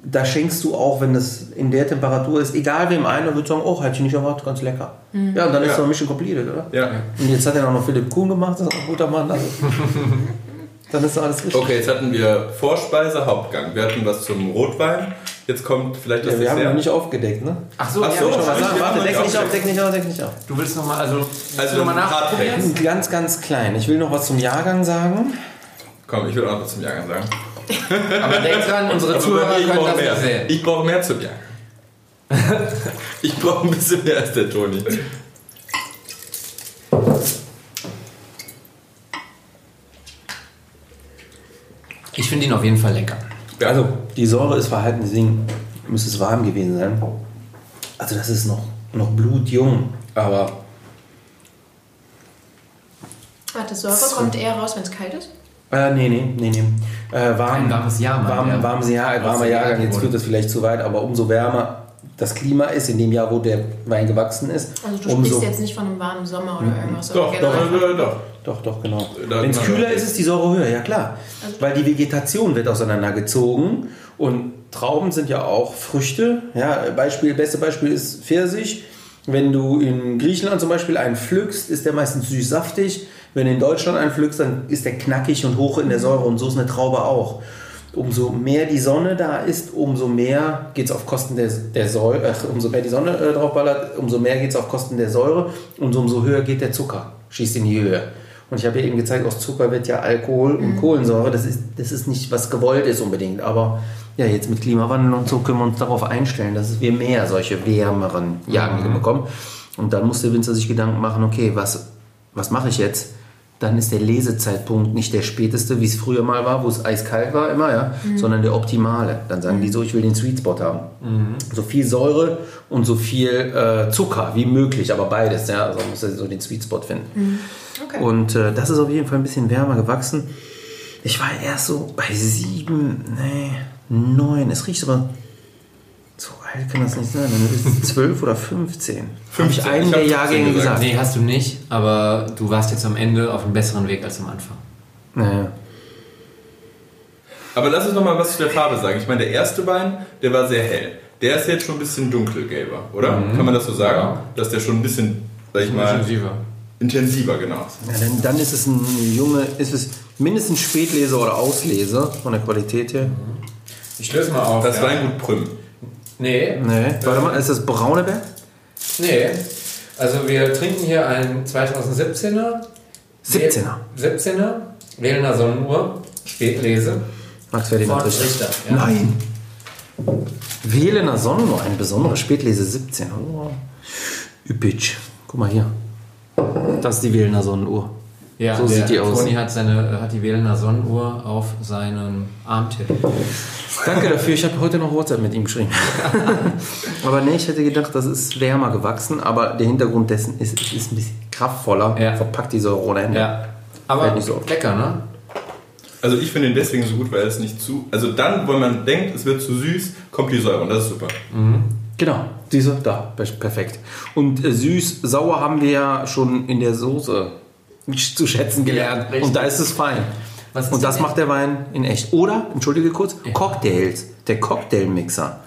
da schenkst du auch, wenn es in der Temperatur ist, egal wem einer wird sagen, oh, hätte ich nicht erwartet, ganz lecker. Ja, und dann ist Ja. doch Mission completed, oder? Ja. Und jetzt hat er auch noch Philipp Kuhn gemacht, das ist auch ein guter Mann. Also. (laughs) dann ist alles richtig. Okay, jetzt hatten wir Vorspeise, Hauptgang. Wir hatten was zum Rotwein. Jetzt kommt vielleicht das Ja, wir haben noch nicht aufgedeckt, ne? Ach so, Ach ja, so, mal ich- sagen, ich- warte, ich- deck ich- nicht auf, deck nicht auf, deck nicht auf. Du willst nochmal, also, Also noch mal Hardfacts. nachprobieren? Ganz, ganz klein. Ich will noch was zum Jahrgang sagen. Komm, ich will auch noch was zum Jahrgang sagen. (laughs) Aber denk dran, unsere Aber Zuhörer ich können brauche das mehr. nicht sehen. Ich brauche mehr zum Jahrgang. (laughs) ich brauche ein bisschen mehr als der Toni. Finde ihn auf jeden Fall lecker. Also, die Säure ist verhalten, deswegen müsste es warm gewesen sein. Also, das ist noch, noch blutjung, aber Warte, Säure kommt eher raus, wenn es kalt ist? Äh, nee, nee, nee, nee. Äh, warm, Ein warmes Jahr, meint warm, er. warmes Jahr, warmer er Jahrgang, jetzt führt das vielleicht zu weit, aber umso wärmer das Klima ist, in dem Jahr, wo der Wein gewachsen ist, Also du umso... sprichst jetzt nicht von einem warmen Sommer oder irgendwas. Doch, doch, doch, doch. Doch, doch, genau. Da- Wenn es kühler ist, ist die Säure höher, ja klar. Weil die Vegetation wird auseinandergezogen und Trauben sind ja auch Früchte. Ja, Beispiel, beste Beispiel ist Pfirsich. Wenn du in Griechenland zum Beispiel einen pflückst, ist der meistens süß-saftig. Wenn du in Deutschland einen pflückst, dann ist der knackig und hoch in der Säure und so ist eine Traube auch. Umso mehr die Sonne da ist, umso mehr geht es auf Kosten der, der Säure, ach, umso mehr die Sonne äh, draufballert, umso mehr geht es auf Kosten der Säure und umso höher geht der Zucker, schießt in die Höhe. Und ich habe ja eben gezeigt, aus Zucker wird ja Alkohol und Kohlensäure. Das ist, das ist nicht, was gewollt ist unbedingt. Aber ja, jetzt mit Klimawandel und so können wir uns darauf einstellen, dass wir mehr solche wärmeren Jahrgänge bekommen. Und dann muss der Winzer sich Gedanken machen, okay, was, was mache ich jetzt? Dann ist der Lesezeitpunkt nicht der späteste, wie es früher mal war, wo es eiskalt war immer, ja, sondern der optimale. Dann sagen die so, ich will den Sweet Spot haben. So viel Säure und so viel äh, Zucker wie möglich, aber beides, ja, also man muss so den Sweet Spot finden. Okay. Und äh, das ist auf jeden Fall ein bisschen wärmer gewachsen. Ich war erst so bei sieben, nee, neun. Es riecht aber so alt kann das nicht sein. Dann ist es zwölf oder 15. Habe ich 15. einen Ich der hab 15 Jahrgänge gesagt. gesagt. Nee, hast du nicht, aber du warst jetzt am Ende auf einem besseren Weg als am Anfang. Naja. Aber lass uns noch mal was zu der Farbe sagen. Ich meine, der erste Wein, der war sehr hell. Der ist jetzt schon ein bisschen dunkelgelber, oder? Kann man das so sagen? Ja. Dass der schon ein bisschen, sag ich mal, Intensiver. intensiver, genau. Ja, dann, dann ist es ein Junge, ist es mindestens Spätlese oder Auslese von der Qualität her. Ich löse mal auf. Das ja. Weingut Prüm. Nee, Nee. Warte mal, ist das Brauneberg? nee. Also wir trinken hier einen 2017er. 17er. 17er. Wählender Sonnenuhr. Spätlese. Max Ferdinand Richter. Richter. Ja. Nein. Wählener Sonnenuhr, eine besondere Spätlese 17. Oh. Üppig. Guck mal hier. Das ist die Wählener Sonnenuhr. Ja, So sieht die aus. Toni hat, seine, hat die Wählender Sonnenuhr auf seinem Armtipp. Danke dafür, ich habe heute noch WhatsApp mit ihm geschrieben. (laughs) aber nee, ich hätte gedacht, das ist wärmer gewachsen, aber der Hintergrund dessen ist, es ist ein bisschen kraftvoller. Ja. Verpackt die Säure ohne Ende. Ja. Aber nicht so lecker, ne? Also ich finde ihn deswegen so gut, weil es nicht zu... Also dann, wenn man denkt, es wird zu süß, kommt die Säure und das ist super. Genau, diese, da, per- perfekt. Und äh, süß, sauer haben wir ja schon in der Soße zu schätzen gelernt. richtig. und da ist es fein. Und das macht der Wein in echt. Oder, entschuldige kurz, Cocktails. Der Cocktailmixer.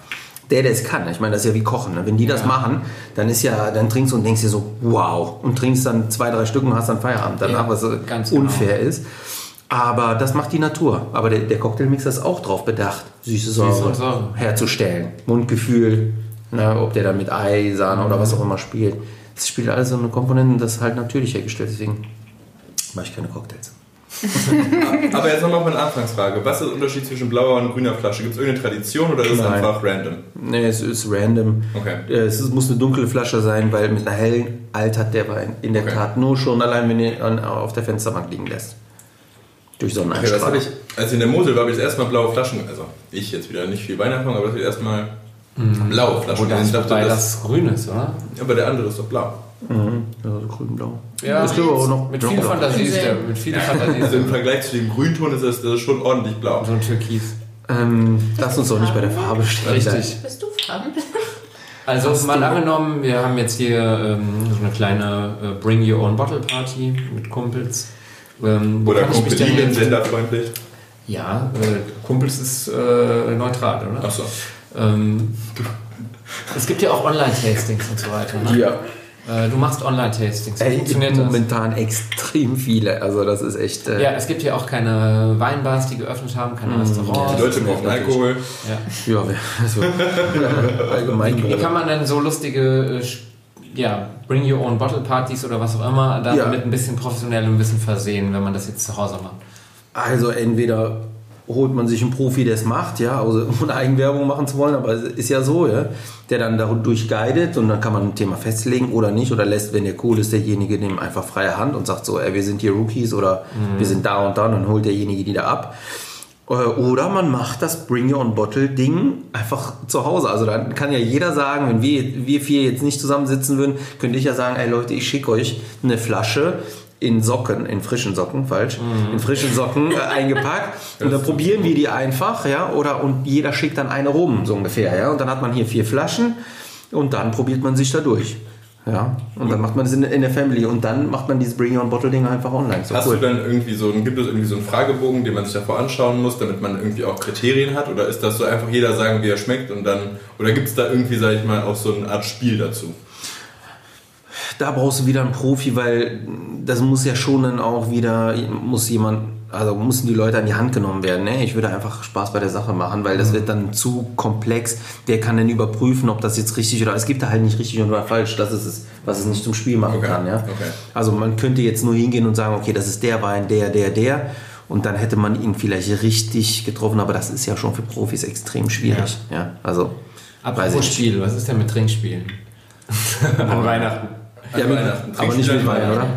Der, der es kann. Ich meine, das ist ja wie Kochen. Ne? Wenn die das Ja. machen, dann ist ja, dann trinkst du und denkst dir so, wow. Und trinkst dann zwei, drei Stück und hast dann Feierabend danach, Ja, was so ganz genau. unfair ist. Aber das macht die Natur. Aber der, der Cocktailmixer ist auch drauf bedacht, süße Säure, Säure. herzustellen. Mundgefühl, ne, ob der dann mit Ei, Sahne oder was auch immer spielt. Das spielt alles so eine Komponente, das ist halt natürlich hergestellt. Deswegen mache ich keine Cocktails. (laughs) Aber jetzt nochmal eine Anfangsfrage. Was ist der Unterschied zwischen blauer und grüner Flasche? Gibt es irgendeine Tradition oder ist es einfach random? Nee, es ist random. Okay. Äh, Es ist, muss eine dunkle Flasche sein, weil mit einer hellen altert der Wein in der Okay. Tat nur schon allein, wenn ihr auf der Fensterbank liegen lässt. Durch Okay, das habe Sonneneinstrahlung. ich, als ich in der Mosel war, habe ich das erste Mal blaue Flaschen, also ich jetzt wieder nicht viel Weinerfahrung, aber das habe ich erstmal blaue Flaschen gesehen. das, Ich dachte, wobei das, das grün ist, oder? aber der andere ist doch blau. Mhm. ja, so grün-blau. Ja, glaube ich auch noch. Mit viel Fantasie ist der, mit viel Fantasie Also im ist Vergleich zu dem Grünton ist das, das ist schon ordentlich blau. so ein Türkis. Ähm, lass uns doch nicht bei der Farbe stehen. Richtig. Bist du Farben? (laughs) Also mal angenommen, wir haben jetzt hier ähm, so eine kleine äh, Bring Your Own Bottle Party mit Kumpels. Ähm, wo Oder Kumpelinen, genderfreundlich. Ja, äh, Kumpels ist äh, neutral, oder? Achso. Ähm, es gibt ja auch Online-Tastings und so weiter. Ne? Ja. Äh, du machst Online-Tastings. Wie Ey, funktioniert das? momentan extrem viele. Also das ist echt. Äh, Ja, es gibt ja auch keine Weinbars, die geöffnet haben, keine Restaurants. Die Leute brauchen Alkohol. Ja. ja, also, (laughs) allgemein. Wie kann man denn so lustige äh, ja, Bring Your Own Bottle Partys oder was auch immer damit Ja. ein bisschen professionell und ein bisschen versehen, wenn man das jetzt zu Hause macht? Also entweder holt man sich einen Profi, der es macht, ja, also (laughs) ohne Eigenwerbung machen zu wollen, aber es ist ja so, ja, der dann dadurch guidet und dann kann man ein Thema festlegen oder nicht oder lässt, wenn der cool ist, derjenige dem einfach freie Hand und sagt so, ey, wir sind hier Rookies oder wir sind da und da und dann holt derjenige die da ab. Äh, Oder man macht das Bring Your Own Bottle Ding einfach zu Hause. Also dann kann ja jeder sagen, wenn wir, wir vier jetzt nicht zusammensitzen würden, könnte ich ja sagen, ey Leute, ich schicke euch eine Flasche in Socken, in frischen Socken, falsch, in frischen Socken äh, eingepackt und dann probieren wir die einfach, ja, oder und jeder schickt dann eine rum, so ungefähr, ja, und dann hat man hier vier Flaschen und dann probiert man sich da durch. Ja, und dann macht man das in, in der Family und dann macht man dieses Bring Your Own Bottle Ding einfach online. So Hast cool. du dann irgendwie so, einen- gibt es irgendwie so einen Fragebogen, den man sich davor anschauen muss, damit man irgendwie auch Kriterien hat? Oder ist das so einfach jeder sagen, wie er schmeckt und dann, oder gibt es da irgendwie, sag ich mal, auch so eine Art Spiel dazu? Da brauchst du wieder einen Profi, weil das muss ja schon dann auch wieder, muss jemand, also müssen die Leute an die Hand genommen werden. Ne? Ich würde einfach Spaß bei der Sache machen, weil das wird dann zu komplex. Wer kann denn überprüfen, ob das jetzt richtig oder es gibt da halt nicht richtig oder falsch. Das ist es, was es nicht zum Spiel machen Okay, kann. Ja? okay. Also man könnte jetzt nur hingehen und sagen, okay, das ist der Wein, der, der, der. Und dann hätte man ihn vielleicht richtig getroffen, aber das ist ja schon für Profis extrem schwierig. Ja. Also, weiß ich Apropos. Spiel, was ist denn mit Trinkspielen? (laughs) An Weihnachten. Ja, mit, Weihnachten. aber nicht mit Wein, oder?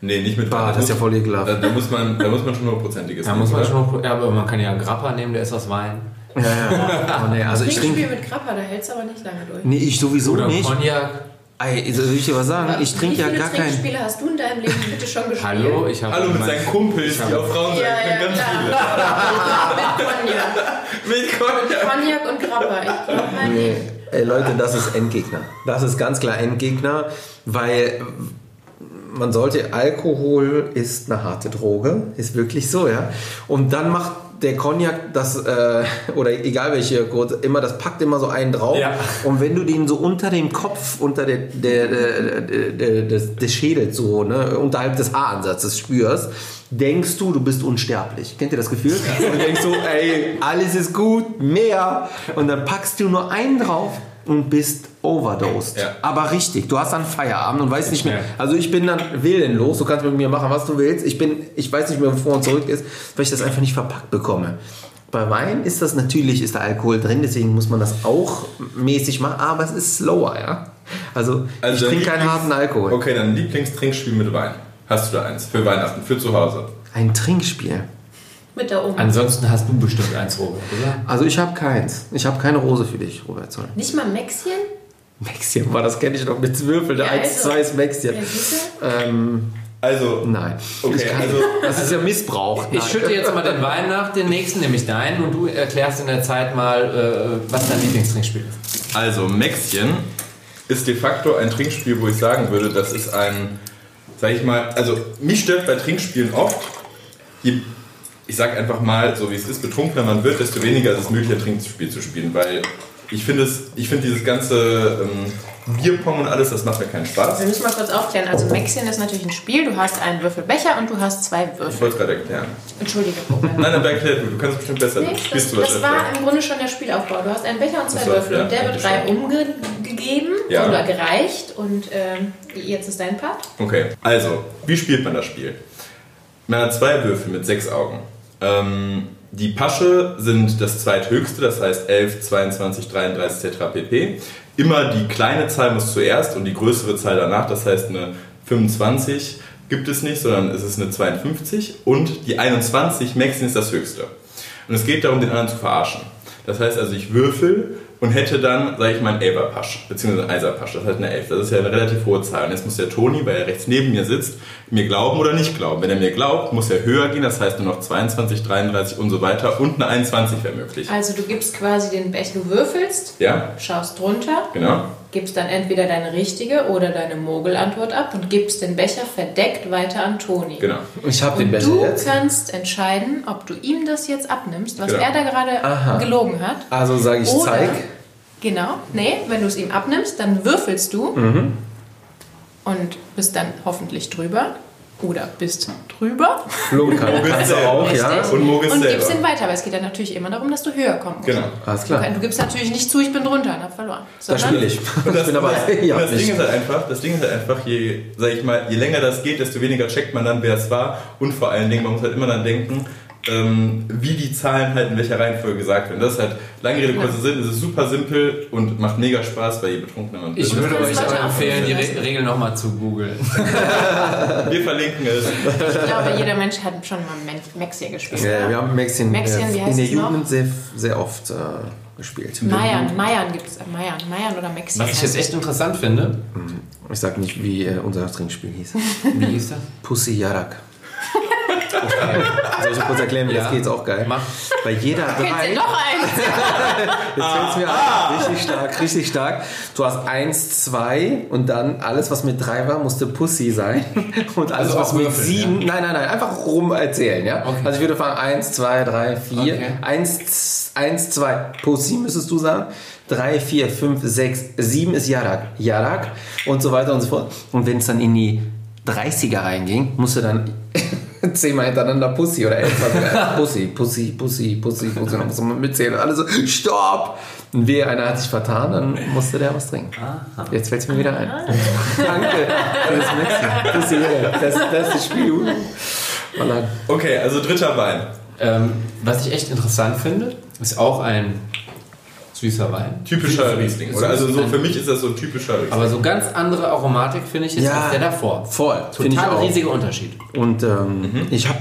Nee, nicht mit Bah, Wein. das ist ja voll ekelhaft. Da, da, muss man, da muss man schon hundertprozentiges Da muss man oder? schon ja, aber man kann ja einen Grappa nehmen, der ist aus Wein. Ja, ja. Oh, nee, also ich trinke. Trinkspiel mit Krapper, da hältst du aber nicht lange durch. Nee, ich sowieso Oder nicht. Cognac. Ey, soll ich dir was sagen? Ich trinke ja Wie gar viele keinen. Trinkspiele hast du in deinem Leben bitte schon gespielt? Hallo, ich habe Hallo mit seinen Kumpels, die auch Frauen Ja, sein ja, können, ganz klar. viele. Mit Cognac. Mit Cognac. Cognac und Grappa. Ich glaube, mein Nee. Ey, Leute, das ist Endgegner. Das ist ganz klar Endgegner, weil man sollte, Alkohol ist eine harte Droge, ist wirklich so, ja. Und dann macht der Cognac das, äh, (laughs) oder egal welche, Gurte, immer, das packt immer so einen drauf. Ja. Und wenn du den so unter dem Kopf, unter der, der, der, der, der, des, des Schädels so, ne, unterhalb des Haaransatzes spürst, denkst du, du bist unsterblich. Kennt ihr das Gefühl? (laughs) Und denkst so, ey, alles ist gut, mehr. Und dann packst du nur einen drauf und bist overdosed. Ja. Aber richtig, du hast dann Feierabend und weißt nicht mehr. Also ich bin dann willenlos, du kannst mit mir machen, was du willst. Ich bin, ich weiß nicht mehr, wo vor und zurück ist, weil ich das einfach nicht verpackt bekomme. Bei Wein ist das natürlich, ist der Alkohol drin, deswegen muss man das auch mäßig machen, aber es ist slower, ja. Also, Also ich trinke keinen harten Alkohol. Okay, dann Lieblingstrinkspiel mit Wein. Hast du da eins? Für Weihnachten, für zu Hause. Ein Trinkspiel. Mit da oben. Ansonsten hast du bestimmt eins, Robert, oder? Also ich habe keins. Ich habe keine Rose für dich, Robert Zoll. Nicht mal Mäxchen? Maxchen war, das kenne ich noch mit Würfel, der Ja, 1, also. 2 ist Maxchen. Ähm, Also, nein. Okay, also- das ist ja Missbrauch. Ich Nein. schütte jetzt mal den Wein nach, den nächsten nehme ich deinen und du erklärst in der Zeit mal, äh, was dein Lieblingstrinkspiel ist. Also, Mäxchen ist de facto ein Trinkspiel, wo ich sagen würde, das ist ein, sag ich mal, also mich stört bei Trinkspielen oft, je ich sag einfach mal, so wie es ist, betrunkener man wird, desto weniger ist es möglich, ein Trinkspiel zu spielen, weil ich finde ich finde dieses ganze ähm, Bierpong und alles, das macht mir keinen Spaß. Wir müssen mal kurz aufklären. Also Maxien ist natürlich ein Spiel. Du hast einen Würfelbecher und du hast zwei Ich Würfel. wollte es gerade erklären. Entschuldige. (laughs) Nein, dann erklär du, du kannst es bestimmt besser. Nee, das, du das war im Grunde schon der Spielaufbau. Du hast einen Becher und zwei so, Würfel ja, und der wird drei umgegeben Ja. oder gereicht und ähm, jetzt ist dein Part. Okay, also, wie spielt man das Spiel? Man hat zwei Würfel mit sechs Augen. Ähm, die Pasche sind das zweithöchste, das heißt 11, 22, 33 Tetra pp. Immer die kleine Zahl muss zuerst und die größere Zahl danach, das heißt eine 25 gibt es nicht, sondern es ist eine 52 und die 21 Maxin ist das höchste. Und es geht darum, den anderen zu verarschen. Das heißt also, ich würfel und hätte dann, sage ich mal, einen Elferpasch, beziehungsweise einen Eiserpasch, das heißt eine Elf. Das ist ja eine relativ hohe Zahl. Und jetzt muss der Toni, weil er rechts neben mir sitzt, mir glauben oder nicht glauben. Wenn er mir glaubt, muss er höher gehen, das heißt nur noch 22, 33 und so weiter und eine 21 wäre möglich. Also du gibst quasi den Becher, du würfelst, Ja, schaust drunter, genau. gibst dann entweder deine richtige oder deine Mogel-Antwort ab und gibst den Becher verdeckt weiter an Toni. Genau. Ich habe den Und Becher du jetzt. kannst entscheiden, ob du ihm das jetzt abnimmst, was Genau. er da gerade Aha. gelogen hat. Also sage ich, Oder, zeig. Genau, nee, wenn du es ihm abnimmst, dann würfelst du Mhm. Und bist dann hoffentlich drüber oder bist drüber Flunkern Mogel kannst du selber. auch, ja. Und und gibst ihn weiter, weil es geht dann natürlich immer darum, dass du höher kommen musst. Genau. Alles klar. Du gibst natürlich nicht zu, ich bin drunter und hab verloren. Das Sondern spiele ich. Und (laughs) das, ich bin aber (laughs) ja, das Ding ist halt einfach, das Ding ist halt einfach, je, sag ich mal, je länger das geht, desto weniger checkt man dann, wer es war. Und vor allen Dingen, man muss halt immer dann denken, ähm, wie die Zahlen halt in welcher Reihenfolge gesagt werden. Das ist halt, lange Rede, kurzer Sinn, es ist super simpel und macht mega Spaß, weil je betrunkener man Ich ist. würde euch aber empfehlen, die Re Regel nochmal zu googeln. (laughs) Wir verlinken es. ich glaube, jeder Mensch hat schon mal Maxi gespielt. Ja, wir haben Maxien, wie äh, in der? Jugend sehr, sehr oft äh, gespielt. Mayan, Mayan gibt es. Mayan, Mayan oder Maxi. Was ich jetzt echt interessant finde, Ich sag nicht, wie äh, unser Trinkspiel hieß. (laughs) wie hieß das? Pussy Yarak. Soll ich kurz erklären, wie Ja. das geht? Ist auch geil. Mach. Bei jeder drei. du noch eins? (laughs) Jetzt fällt's mir an. Richtig stark, richtig stark. Du hast eins, zwei und dann alles, was mit drei war, musste Pussy sein. (laughs) Und alles, Also was mit würfeln, sieben. Nein, nein, nein. Einfach rum erzählen, ja? Okay. Also ich würde fahren eins, zwei, drei, vier. Okay. Eins, eins, zwei. Pussy müsstest du sagen. Drei, vier, fünf, sechs, sieben ist Yarak. Yarak und so weiter und so fort. Und wenn es dann in die 30er reinging, musst du dann (laughs) zehnmal hintereinander Pussy oder elf (laughs) Pussy, Pussy, Pussy, Pussy, Pussy. Dann musst du mal mitzählen und alle so, stopp! Und wehe, einer hat sich vertan, dann musste der was trinken. Jetzt fällt es mir wieder ein. Danke für das yeah. das beste Spiel. Okay, also dritter Wein. Ähm, was ich echt interessant finde, ist auch ein süßer Wein. Typischer Riesling. Oder? Also so für mich ist das so ein typischer Riesling. Aber so ganz andere Aromatik finde ich jetzt Ja. als der davor. Voll, Total auch. riesiger Unterschied. Und ähm, ich habe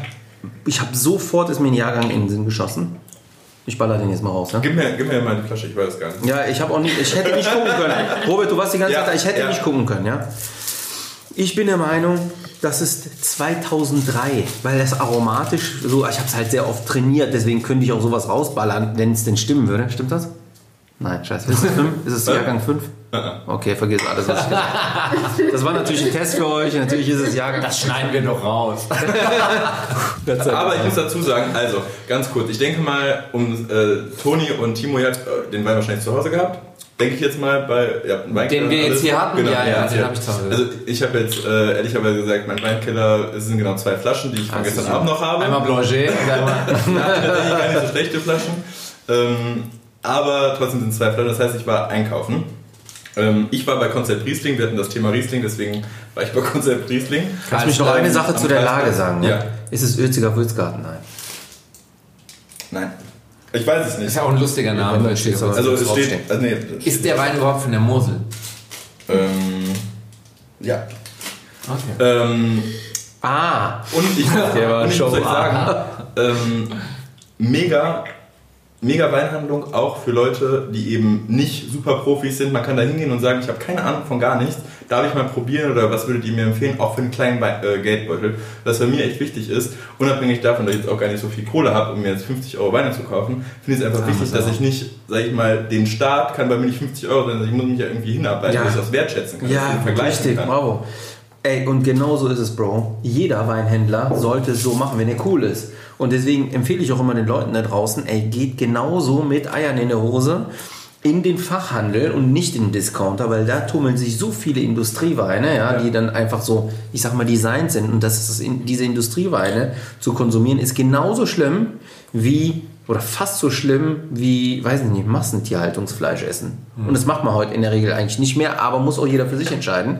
ich hab sofort ist mir ein Jahrgang in den Sinn geschossen. Ich baller den jetzt mal raus. Ne? Gib mir, gib mir mal die Flasche, ich weiß gar nicht. Ja, ich habe auch nicht, ich hätte nicht gucken können. (laughs) Robert, du warst die ganze Ja, Zeit da, ich hätte ja. nicht gucken können, ja. Ich bin der Meinung, das ist 2003, weil das aromatisch so, ich habe es halt sehr oft trainiert, deswegen könnte ich auch sowas rausballern, wenn es denn stimmen würde. Stimmt das? Nein, scheiße. Ist es, fünf? ist es Jahrgang 5? Okay, vergiss alles, was ich gesagt habe. Das war natürlich ein Test für euch, natürlich ist es Jahrgang. Das schneiden wir doch raus. (laughs) Aber ich muss dazu sagen, also ganz kurz, ich denke mal, um äh, Toni und Timo ja, äh, den Wein wahrscheinlich zu Hause gehabt. Denke ich jetzt mal bei ja, Weinkeller Den wir jetzt hier hatten? Ja, ja, den ja. hab ich zu Hause. Also ich habe jetzt äh, ehrlicherweise gesagt, mein Weinkeller sind genau zwei Flaschen, die ich von Ah, gestern super. Abend noch habe. Einmal und (laughs) einmal. Gar nicht so schlechte Flaschen. Ähm, aber trotzdem sind es zwei Flaschen, das heißt, ich war einkaufen. Ähm, ich war bei Konzept Riesling, wir hatten das Thema Riesling, deswegen war ich bei (laughs) Konzept Riesling. Lass mich noch eine Sache zu der Lage sagen. Ne? Ja. Ist es Ölziger Würzgarten? Nein. Nein. Ich weiß es nicht. Ist ja auch ein lustiger Name. Ja, steht's aber. Also es steht. Also nee, Ist der Wein überhaupt von der Mosel? Ähm, ja. Okay. Ähm, Ah, und ich, (laughs) Der war und ich schon- muss euch sagen, (laughs) ähm, mega, mega Weinhandlung, auch für Leute, die eben nicht super Profis sind. Man kann da hingehen und sagen, ich habe keine Ahnung von gar nichts. Darf ich mal probieren oder was würdet ihr mir empfehlen? Auch für einen kleinen äh, Geldbeutel. Was bei mir echt wichtig ist, unabhängig davon, dass ich jetzt auch gar nicht so viel Kohle habe, um mir jetzt 50 Euro Weine zu kaufen, finde ich es einfach Ah, wichtig, dass ich nicht, sag ich mal, den Start kann bei mir nicht 50 Euro sein, ich muss mich ja irgendwie hinarbeiten, Ja. dass ich das wertschätzen kann, dass ich ja, richtig, kann. bravo. Ey, und genau so ist es, Bro. Jeder Weinhändler sollte es so machen, wenn er cool ist. Und deswegen empfehle ich auch immer den Leuten da draußen, ey, geht genauso mit Eiern in der Hose in den Fachhandel und nicht in den Discounter, weil da tummeln sich so viele Industrieweine, ja, die dann einfach so, ich sag mal, designt sind. Und das ist diese Industrieweine zu konsumieren, ist genauso schlimm wie, oder fast so schlimm wie, weiß ich nicht, Massentierhaltungsfleisch essen. Und das macht man heute in der Regel eigentlich nicht mehr, aber muss auch jeder für sich entscheiden.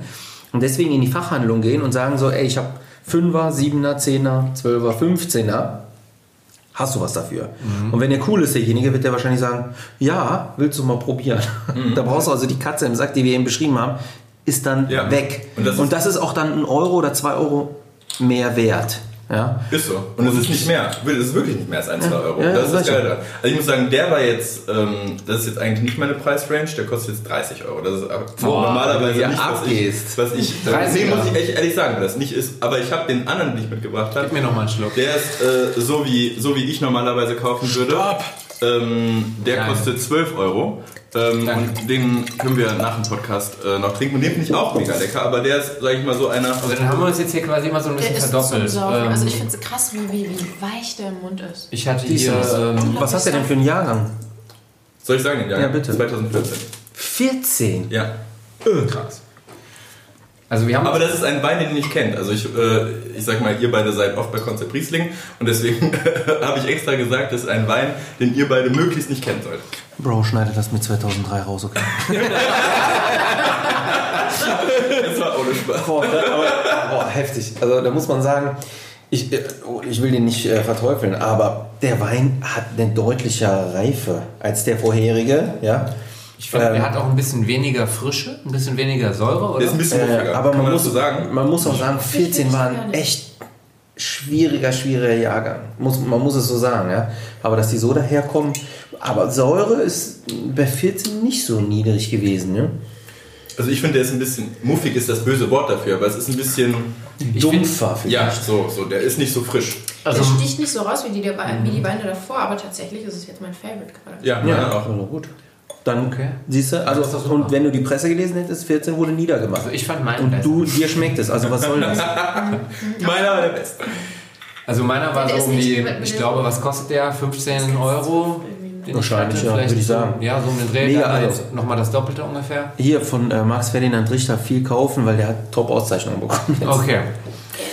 Und deswegen in die Fachhandlung gehen und sagen so, ey, ich habe 5er, 7er, 10er, 12er, 15er. Hast du was dafür? Und wenn der cool ist, derjenige, wird der wahrscheinlich sagen, ja, willst du mal probieren? (laughs) Da brauchst du also die Katze im Sack, die wir eben beschrieben haben, ist dann Ja. weg. Und Und das das, ist- ist auch dann ein Euro oder zwei Euro mehr wert. Ja? Ist so. Und es ist nicht mehr. Es ist wirklich nicht mehr als 1, 2 Euro. Ja, das ist das. Geile dran. Also ich muss sagen, der war jetzt, ähm, das ist jetzt eigentlich nicht meine Preisrange, der kostet jetzt 30 Euro. Das ist aber Boah, normalerweise hier nicht, was ich, abgehst. was ich 30er. nee, muss ich echt ehrlich sagen, das nicht ist. Aber ich habe den anderen, den ich mitgebracht habe, Gib mir noch mal einen Schluck. der ist äh, so, wie, so wie ich normalerweise kaufen würde. Ähm, der Nein. kostet 12 Euro. Ähm, und den können wir nach dem Podcast äh, noch trinken. Und den finde ich auch mega lecker, aber der ist, sag ich mal, so einer. Also dann haben wir uns jetzt hier quasi immer so ein bisschen verdoppelt. Ähm, Also ich finde es krass, wie, wie, wie weich der im Mund ist. ich hatte hier, ähm, Was hast du denn für einen Jahrgang? Soll ich sagen den Jahr? Ja, bitte. 2014. 14. Ja. krass. Also wir haben Aber das ist ein Wein, den ihr nicht kennt. Also ich, äh, ich sag mal, ihr beide seid oft bei Konzept Riesling und deswegen (laughs) habe ich extra gesagt, das ist ein Wein, den ihr beide möglichst nicht kennen sollt. Bro, schneide das mit 2003 raus, okay? (laughs) Das war ohne Spaß. Boah, aber, boah, heftig. Also da muss man sagen, ich, äh, oh, ich will den nicht äh, verteufeln, aber der Wein hat eine deutliche Reife als der vorherige, ja. Ich finde, Ähm, er hat auch ein bisschen weniger Frische, ein bisschen weniger Säure, Der ist oder? ein bisschen Äh, aber man man muss, so sagen? man muss auch sagen, Ich 14 find's war ein echt schwieriger, schwieriger Jahrgang. Muss, man muss es so sagen, ja. Aber dass die so daherkommen, aber Säure ist bei 14 nicht so niedrig gewesen, ne? Also ich finde, der ist ein bisschen, muffig ist das böse Wort dafür, aber es ist ein bisschen, Dumpfer vielleicht. ja, so, so, der ist nicht so frisch. der sticht nicht so raus wie die, der wie die Weine davor, aber tatsächlich ist es jetzt mein Favorite gerade. Ja, Ja, meiner auch. also gut. Dann Okay. siehst du, also und wenn du die Presse gelesen hättest, 14 wurde niedergemacht. Also ich fand meinen und besser. du, dir schmeckt es, also was soll das? (laughs) (laughs) Meiner war der Beste. Also meiner war Der so um die, ich glaube, was kostet der? 15 Euro? Den Wahrscheinlich, ja, würde ich so- sagen. Ja, so um den Dreh. Mega, also- nochmal das Doppelte ungefähr. Hier von äh, Max Ferdinand Richter viel kaufen, weil der hat Top-Auszeichnungen bekommen. jetzt. Okay.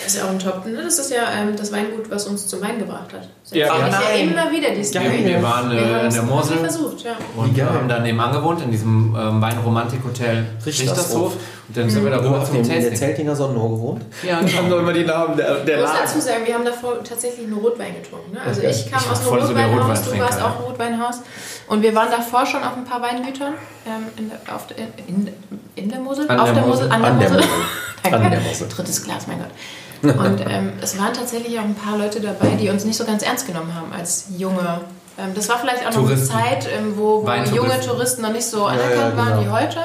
Der ist ja auch ein Top. Ne? Das ist ja ähm, das Weingut, was uns zum Wein gebracht hat. Das Ja, ja. ja immer wieder die Story. Geil. Wir waren, äh, Wir haben in der Mosel. versucht, ja. Und geil. haben dann nebenan gewohnt, in diesem ähm, Weinromantik-Hotel Richtershof. Und dann sind wir Du darüber hast zum in der Tasting. Zeltinger Sonnenhof gewohnt? Ja, Und haben doch immer die Namen der, der Ich muss dazu sagen, wir haben davor tatsächlich nur Rotwein getrunken. Ne? Also Okay. ich kam Ich aus einem so Rotweinhaus, du Rotweintrinker, warst ja. auch im Rotweinhaus. Und wir waren davor schon auf ein paar Weingütern ähm, in, der, auf der, in, in der Mosel, An auf der der Mosel. An der Mosel. (laughs) Mosel. Danke. An der Mosel. Drittes Glas, mein Gott. Und ähm, es waren tatsächlich auch ein paar Leute dabei, die uns nicht so ganz ernst genommen haben als junge. Ähm, das war vielleicht auch noch eine Touristen. Zeit, ähm, wo, wo junge Touristen noch nicht so anerkannt ja, waren wie genau. heute.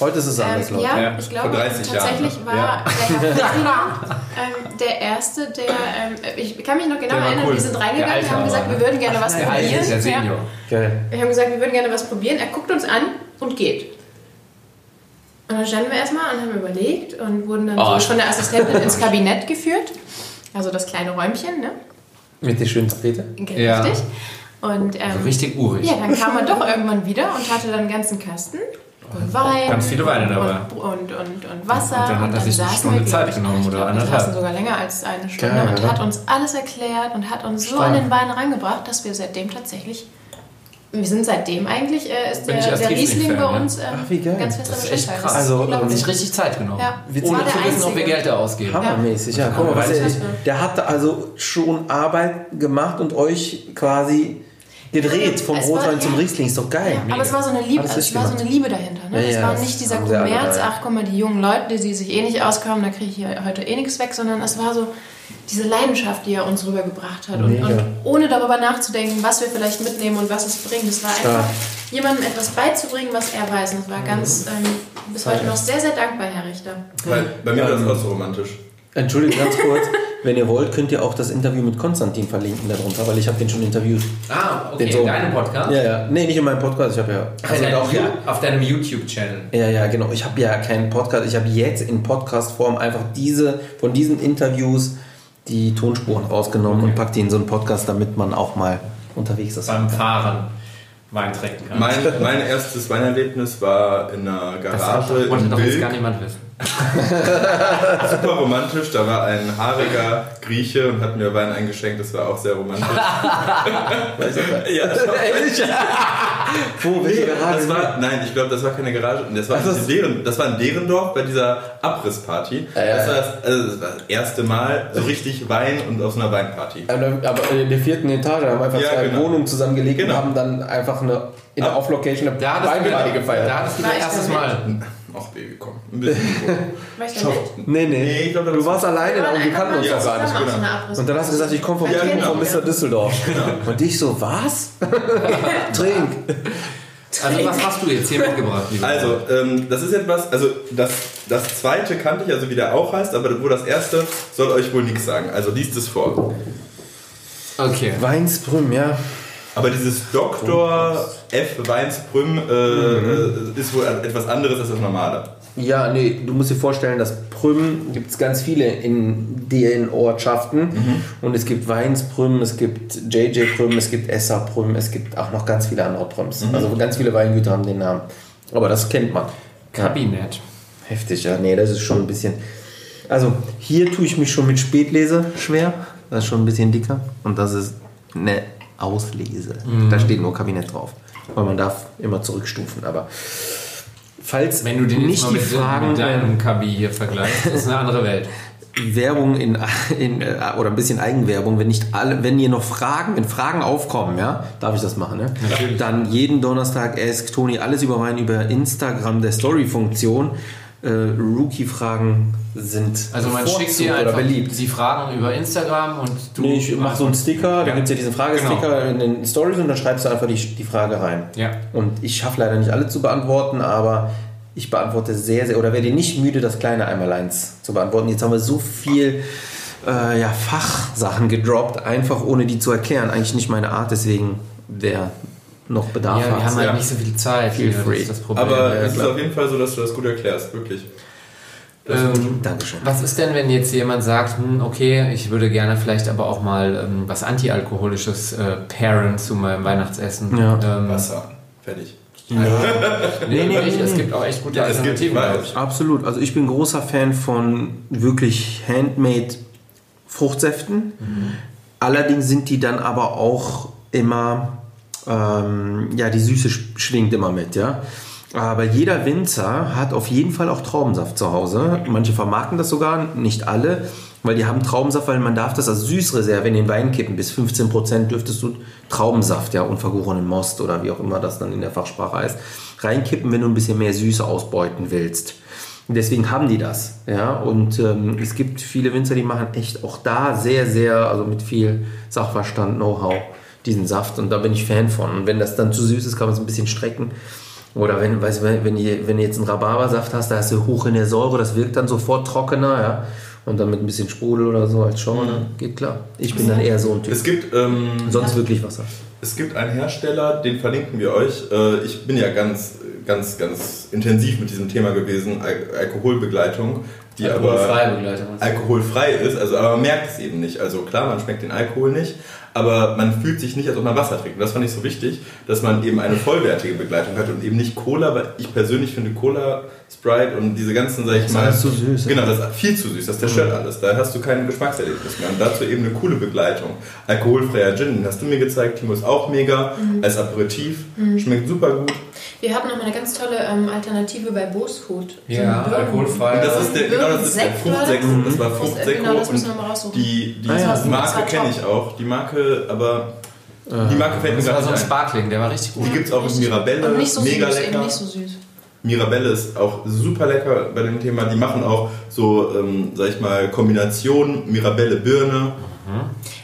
Heute ist es anders, Ähm, Leute. ja, Ja, ich glaube, vor 30 tatsächlich Jahren. war Ja. der ähm, der Erste, der, ähm, ich kann mich noch genau erinnern, cool. wir sind reingegangen, wir haben gesagt, wir würden gerne was probieren. Der Ja. Senior. Wir haben gesagt, wir würden gerne was probieren. Er guckt uns an und geht. Und dann standen wir erstmal und haben überlegt und wurden dann Oh, so von der Assistentin ins Kabinett geführt. Also das kleine Räumchen, ne? Mit der schönen Tapete. Ja. Richtig. Und ähm, So richtig urig. ja, dann kam er doch irgendwann wieder und hatte dann einen ganzen Kasten. Und Wein. Ganz viele Weine dabei. Und, und, und, und Wasser. Und dann hat er sich eine Stunde Zeit genommen oder anderthalb. Wir saßen sogar länger als eine Stunde Geil, und oder? hat uns alles erklärt und hat uns so an den Wein reingebracht, dass wir seitdem tatsächlich. Wir sind seitdem eigentlich, äh, ist Bin der, der Riesling bei uns ähm, Ach, wie geil. ganz fester Das ist echt krass. Also. Hat sich richtig Zeit genommen. Ja, war Ohne zu wissen, ob wir. Geld da ausgeben. Hammermäßig, ja. Guck mal, was der, der hat also schon Arbeit gemacht und euch quasi gedreht vom Rotwein zum ja. Riesling. Ist doch geil. Ja, aber es war so eine Liebe, Alles es war so eine Liebe dahinter. Ne? Ja, es ja, war nicht dieser Kommerz, ach guck mal, die jungen Leute, die sich eh nicht auskommen, da kriege ich hier heute eh nichts weg, sondern es war so diese Leidenschaft, die er uns rübergebracht hat. Und, und ohne darüber nachzudenken, was wir vielleicht mitnehmen und was es bringt. Es war einfach, jemandem etwas beizubringen, was er weiß. Und es war ganz, ähm, bis heute noch sehr, sehr dankbar, Herr Richter. Weil bei mir war das auch so romantisch. Entschuldigung, ganz kurz. (laughs) Wenn ihr wollt, könnt ihr auch das Interview mit Konstantin verlinken darunter, weil ich habe den schon interviewt. Ah, okay, Den Sohn. in deinem Podcast? Ja, ja. Nee, nicht in meinem Podcast. Ich habe ja. Also Also auch, ja. auf deinem YouTube-Channel. Ja, ja, genau. Ich habe ja keinen Podcast. Ich habe jetzt in Podcast-Form einfach diese, von diesen Interviews die Tonspuren rausgenommen und pack die in so einen Podcast, damit man auch mal unterwegs ist. Beim Fahren Wein trinken kann. (laughs) (laughs) Mein, mein erstes Weinerlebnis war in einer das Garage wollte in doch jetzt Bilk. gar niemand wissen. (laughs) Super romantisch. Da war ein haariger Grieche und hat mir Wein eingeschenkt. Das war auch sehr romantisch. (laughs) ja, Ehrlich? (laughs) Wo, welche Garage? das war, nein, ich glaube, das war keine Garage. Das war, Also in deren, das war in Derendorf bei dieser Abrissparty. Ja, das, war das, also das war das erste Mal so richtig Wein und auf so einer Weinparty. Aber in der vierten Etage haben wir einfach Ja, zwei genau. Wohnungen zusammengelegt Genau. und haben dann einfach eine, in der. Off-Location eine du, Weinparty gefeiert. da hattest du ich erstes Mal. Ach, Baby, komm. Ein bisschen. (laughs) Nicht? Nee, nee. Nee, ich glaub, du warst alleine da und wir kannten uns doch gar nicht. genau. so Und dann hast du gesagt, ich komme vom, Ja, genau. von Mr. Düsseldorf. Und ich so, was? (laughs) Trink. Also was hast du jetzt hier mitgebracht? lieber Also, ähm, das ist etwas, also das, das zweite kannte ich, also wie der auch heißt, aber wo das erste soll euch wohl nichts sagen. Also liest es vor. Okay. Weinsbrüm, ja. Aber dieses Dr. F. Weinsbrüm äh, äh, ist wohl etwas anderes als das normale. Ja, nee, du musst dir vorstellen, dass Prüm gibt es ganz viele in den Ortschaften. Und es gibt Weinsprüm, es gibt JJ Prüm, es gibt Esser Prüm, es gibt auch noch ganz viele andere Prüms. Also ganz viele Weingüter haben den Namen. Aber das kennt man. Kabinett. Heftig, ja. Nee, das ist schon ein bisschen. Also hier tue ich mich schon mit Spätlese schwer. Das ist schon ein bisschen dicker. Und das ist eine Auslese. Da steht nur Kabinett drauf. Weil man darf immer zurückstufen. Aber falls Wenn du den nicht die mit, Fragen mit deinem Kabi hier vergleichst, das ist eine andere Welt. (laughs) Werbung in, in äh, oder ein bisschen Eigenwerbung, wenn nicht alle, wenn ihr noch Fragen, wenn Fragen aufkommen, ja, darf ich das machen, ne? Natürlich. Dann jeden Donnerstag Ask Toni alles über Wein über Instagram der Story-Funktion. Äh, Rookie-Fragen sind Also man schickt dir oder einfach beliebt. die Fragen über Instagram und du... Nee, ich mache so einen Sticker, da Ja. gibt es ja diesen Fragesticker Genau. in den Stories und dann schreibst du einfach die, die Frage rein. Ja. Und ich schaffe leider nicht alle zu beantworten, aber ich beantworte sehr, sehr, oder werde nicht müde, das kleine Einmaleins zu beantworten. Jetzt haben wir so viel äh, ja, Fachsachen gedroppt, einfach ohne die zu erklären. Eigentlich nicht meine Art, deswegen wer noch Bedarf Ja, wir hat. haben halt ja. nicht so viel Zeit. Feel free. Das ist das Problem. Aber es ist auf jeden Fall so, dass du das gut erklärst, wirklich. Ähm, Dankeschön. was ist denn, wenn jetzt jemand sagt, hm, okay, ich würde gerne vielleicht aber auch mal ähm, was Antialkoholisches äh, pairen zu meinem Weihnachtsessen? Ja. Ähm, Wasser. Fertig. (laughs) Nee, nee, nee, es gibt auch echt gute Ja, Alternativen. Absolut. Also ich bin großer Fan von wirklich handmade Fruchtsäften. Allerdings sind die dann aber auch immer, ähm, ja, die Süße sch- schwingt immer mit, ja. Aber jeder Winzer hat auf jeden Fall auch Traubensaft zu Hause. Manche vermarkten das sogar, nicht alle, weil die haben Traubensaft, weil man darf das als Süßreserve in den Wein kippen. Bis 15% dürftest du Traubensaft, ja, unvergorenen Most oder wie auch immer das dann in der Fachsprache heißt, reinkippen, wenn du ein bisschen mehr Süße ausbeuten willst. Deswegen haben die das, ja. Und ähm, es gibt viele Winzer, die machen echt auch da sehr, sehr, also mit viel Sachverstand, Know-how, diesen Saft. Und da bin ich Fan von. Und wenn das dann zu süß ist, kann man es ein bisschen strecken. Oder wenn, weißt, du, wenn, wenn, ihr, wenn du jetzt einen Rhabarbersaft hast, da hast du hoch in der Säure, das wirkt dann sofort trockener, ja. Und dann mit ein bisschen Sprudel oder so als Schorle, geht klar. Ich bin dann eher so ein Typ. Es gibt, ähm, Sonst wirklich Wasser. es gibt einen Hersteller, den verlinken wir euch. Äh, ich bin ja ganz, ganz, ganz intensiv mit diesem Thema gewesen, Al Alkoholbegleitung, die aber Alkoholfreie Begleitung. alkoholfrei ist, also aber man merkt es eben nicht. Also klar, man schmeckt den Alkohol nicht, aber man fühlt sich nicht, als ob man Wasser trinkt. Und das fand ich so wichtig, dass man eben eine vollwertige Begleitung hat und eben nicht Cola, weil ich persönlich finde Cola, Sprite und diese ganzen, sag ich ist mal, alles zu süß. Genau, das ist viel zu süß, das zerstört alles. Da hast du kein Geschmackserlebnis mehr. Und dazu eben eine coole Begleitung. Alkoholfreier Gin, hast du mir gezeigt, Timo ist auch mega, als Aperitif, schmeckt super gut. Wir hatten noch mal eine ganz tolle ähm, Alternative bei Boosfood. Ja, Birnen- alkoholfrei. Und das ist der, genau, das ist der Sekt, oder? Fruchtsekko, das war Das- Fruchtsekko genau, das müssen wir mal raussuchen. die, die Ah ja. Das Marke kenne ich auch. Die Marke, aber die Marke fällt mir Das war gerade so ein. Sparkling, der war richtig gut. Die gibt es auch in. Mirabelle, Und nicht so mega süß, lecker. eben nicht so süß. Mirabelle ist auch super lecker bei dem Thema. Die machen auch so, ähm, sag ich mal, Kombinationen Mirabelle Birne.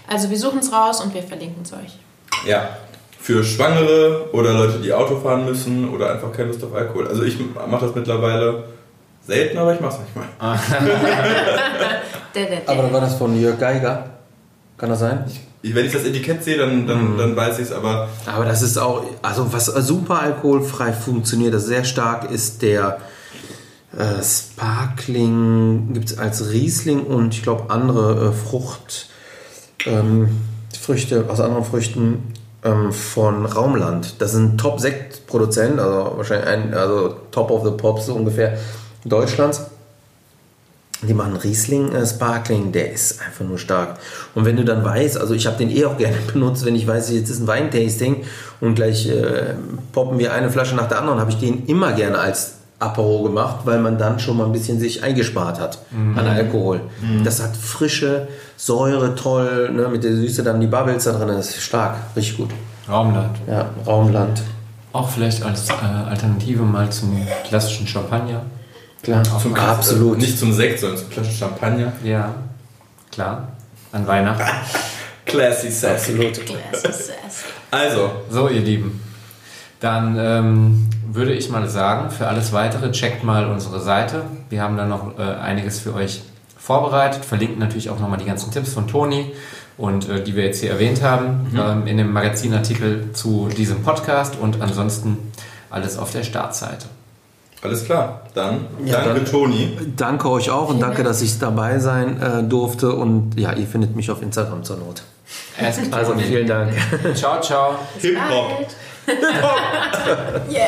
Also wir suchen es raus und wir verlinken es euch. Ja. Für Schwangere oder Leute, die Auto fahren müssen oder einfach keine Lust auf Alkohol. Also ich mache das mittlerweile selten, aber ich mache es manchmal. (laughs) der. Aber war das von Jörg Geiger? Kann das sein? Wenn ich das Etikett sehe, dann, dann, dann weiß ich es, aber Aber das ist auch, also was super alkoholfrei funktioniert, das sehr stark ist der äh, Sparkling, gibt es als Riesling und ich glaube andere äh, Frucht, ähm, Früchte aus anderen Früchten ähm, von Raumland. Das sind Top-Sekt-Produzent, also wahrscheinlich ein, also Top of the Pops so ungefähr Deutschlands. Die machen Riesling äh, Sparkling, der ist einfach nur stark. Und wenn du dann weißt, also ich habe den eh auch gerne (laughs) benutzt, wenn ich weiß, jetzt ist ein Weintasting und gleich äh, poppen wir eine Flasche nach der anderen, habe ich den immer gerne als Apero gemacht, weil man dann schon mal ein bisschen sich eingespart hat an Alkohol. Das hat frische Säure, toll, ne, mit der Süße dann die Bubbles da drin, das ist stark, richtig gut. Raumland. Ja, Raumland. Auch vielleicht als äh, Alternative mal zum klassischen Champagner. Klar, Zum absolut. nicht zum Sekt, sondern zum Flaschen Champagner. Ja, klar. An Weihnachten. (laughs) Classy Sassy. Absolut. Also, So, ihr Lieben. Dann ähm, würde ich mal sagen, für alles Weitere checkt mal unsere Seite. Wir haben da noch äh, einiges für euch vorbereitet. Verlinken natürlich auch nochmal die ganzen Tipps von Toni und äh, die wir jetzt hier erwähnt haben ähm, in dem Magazinartikel zu diesem Podcast und ansonsten alles auf der Startseite. Alles klar. Dann Ja, danke, dann- Toni. Danke euch auch und danke, dass ich dabei sein äh, durfte. Und ja, ihr findet mich auf Instagram zur Not. Ask Also Toni. vielen Dank. Ciao, ciao. Hip-Hop. (laughs) Yeah.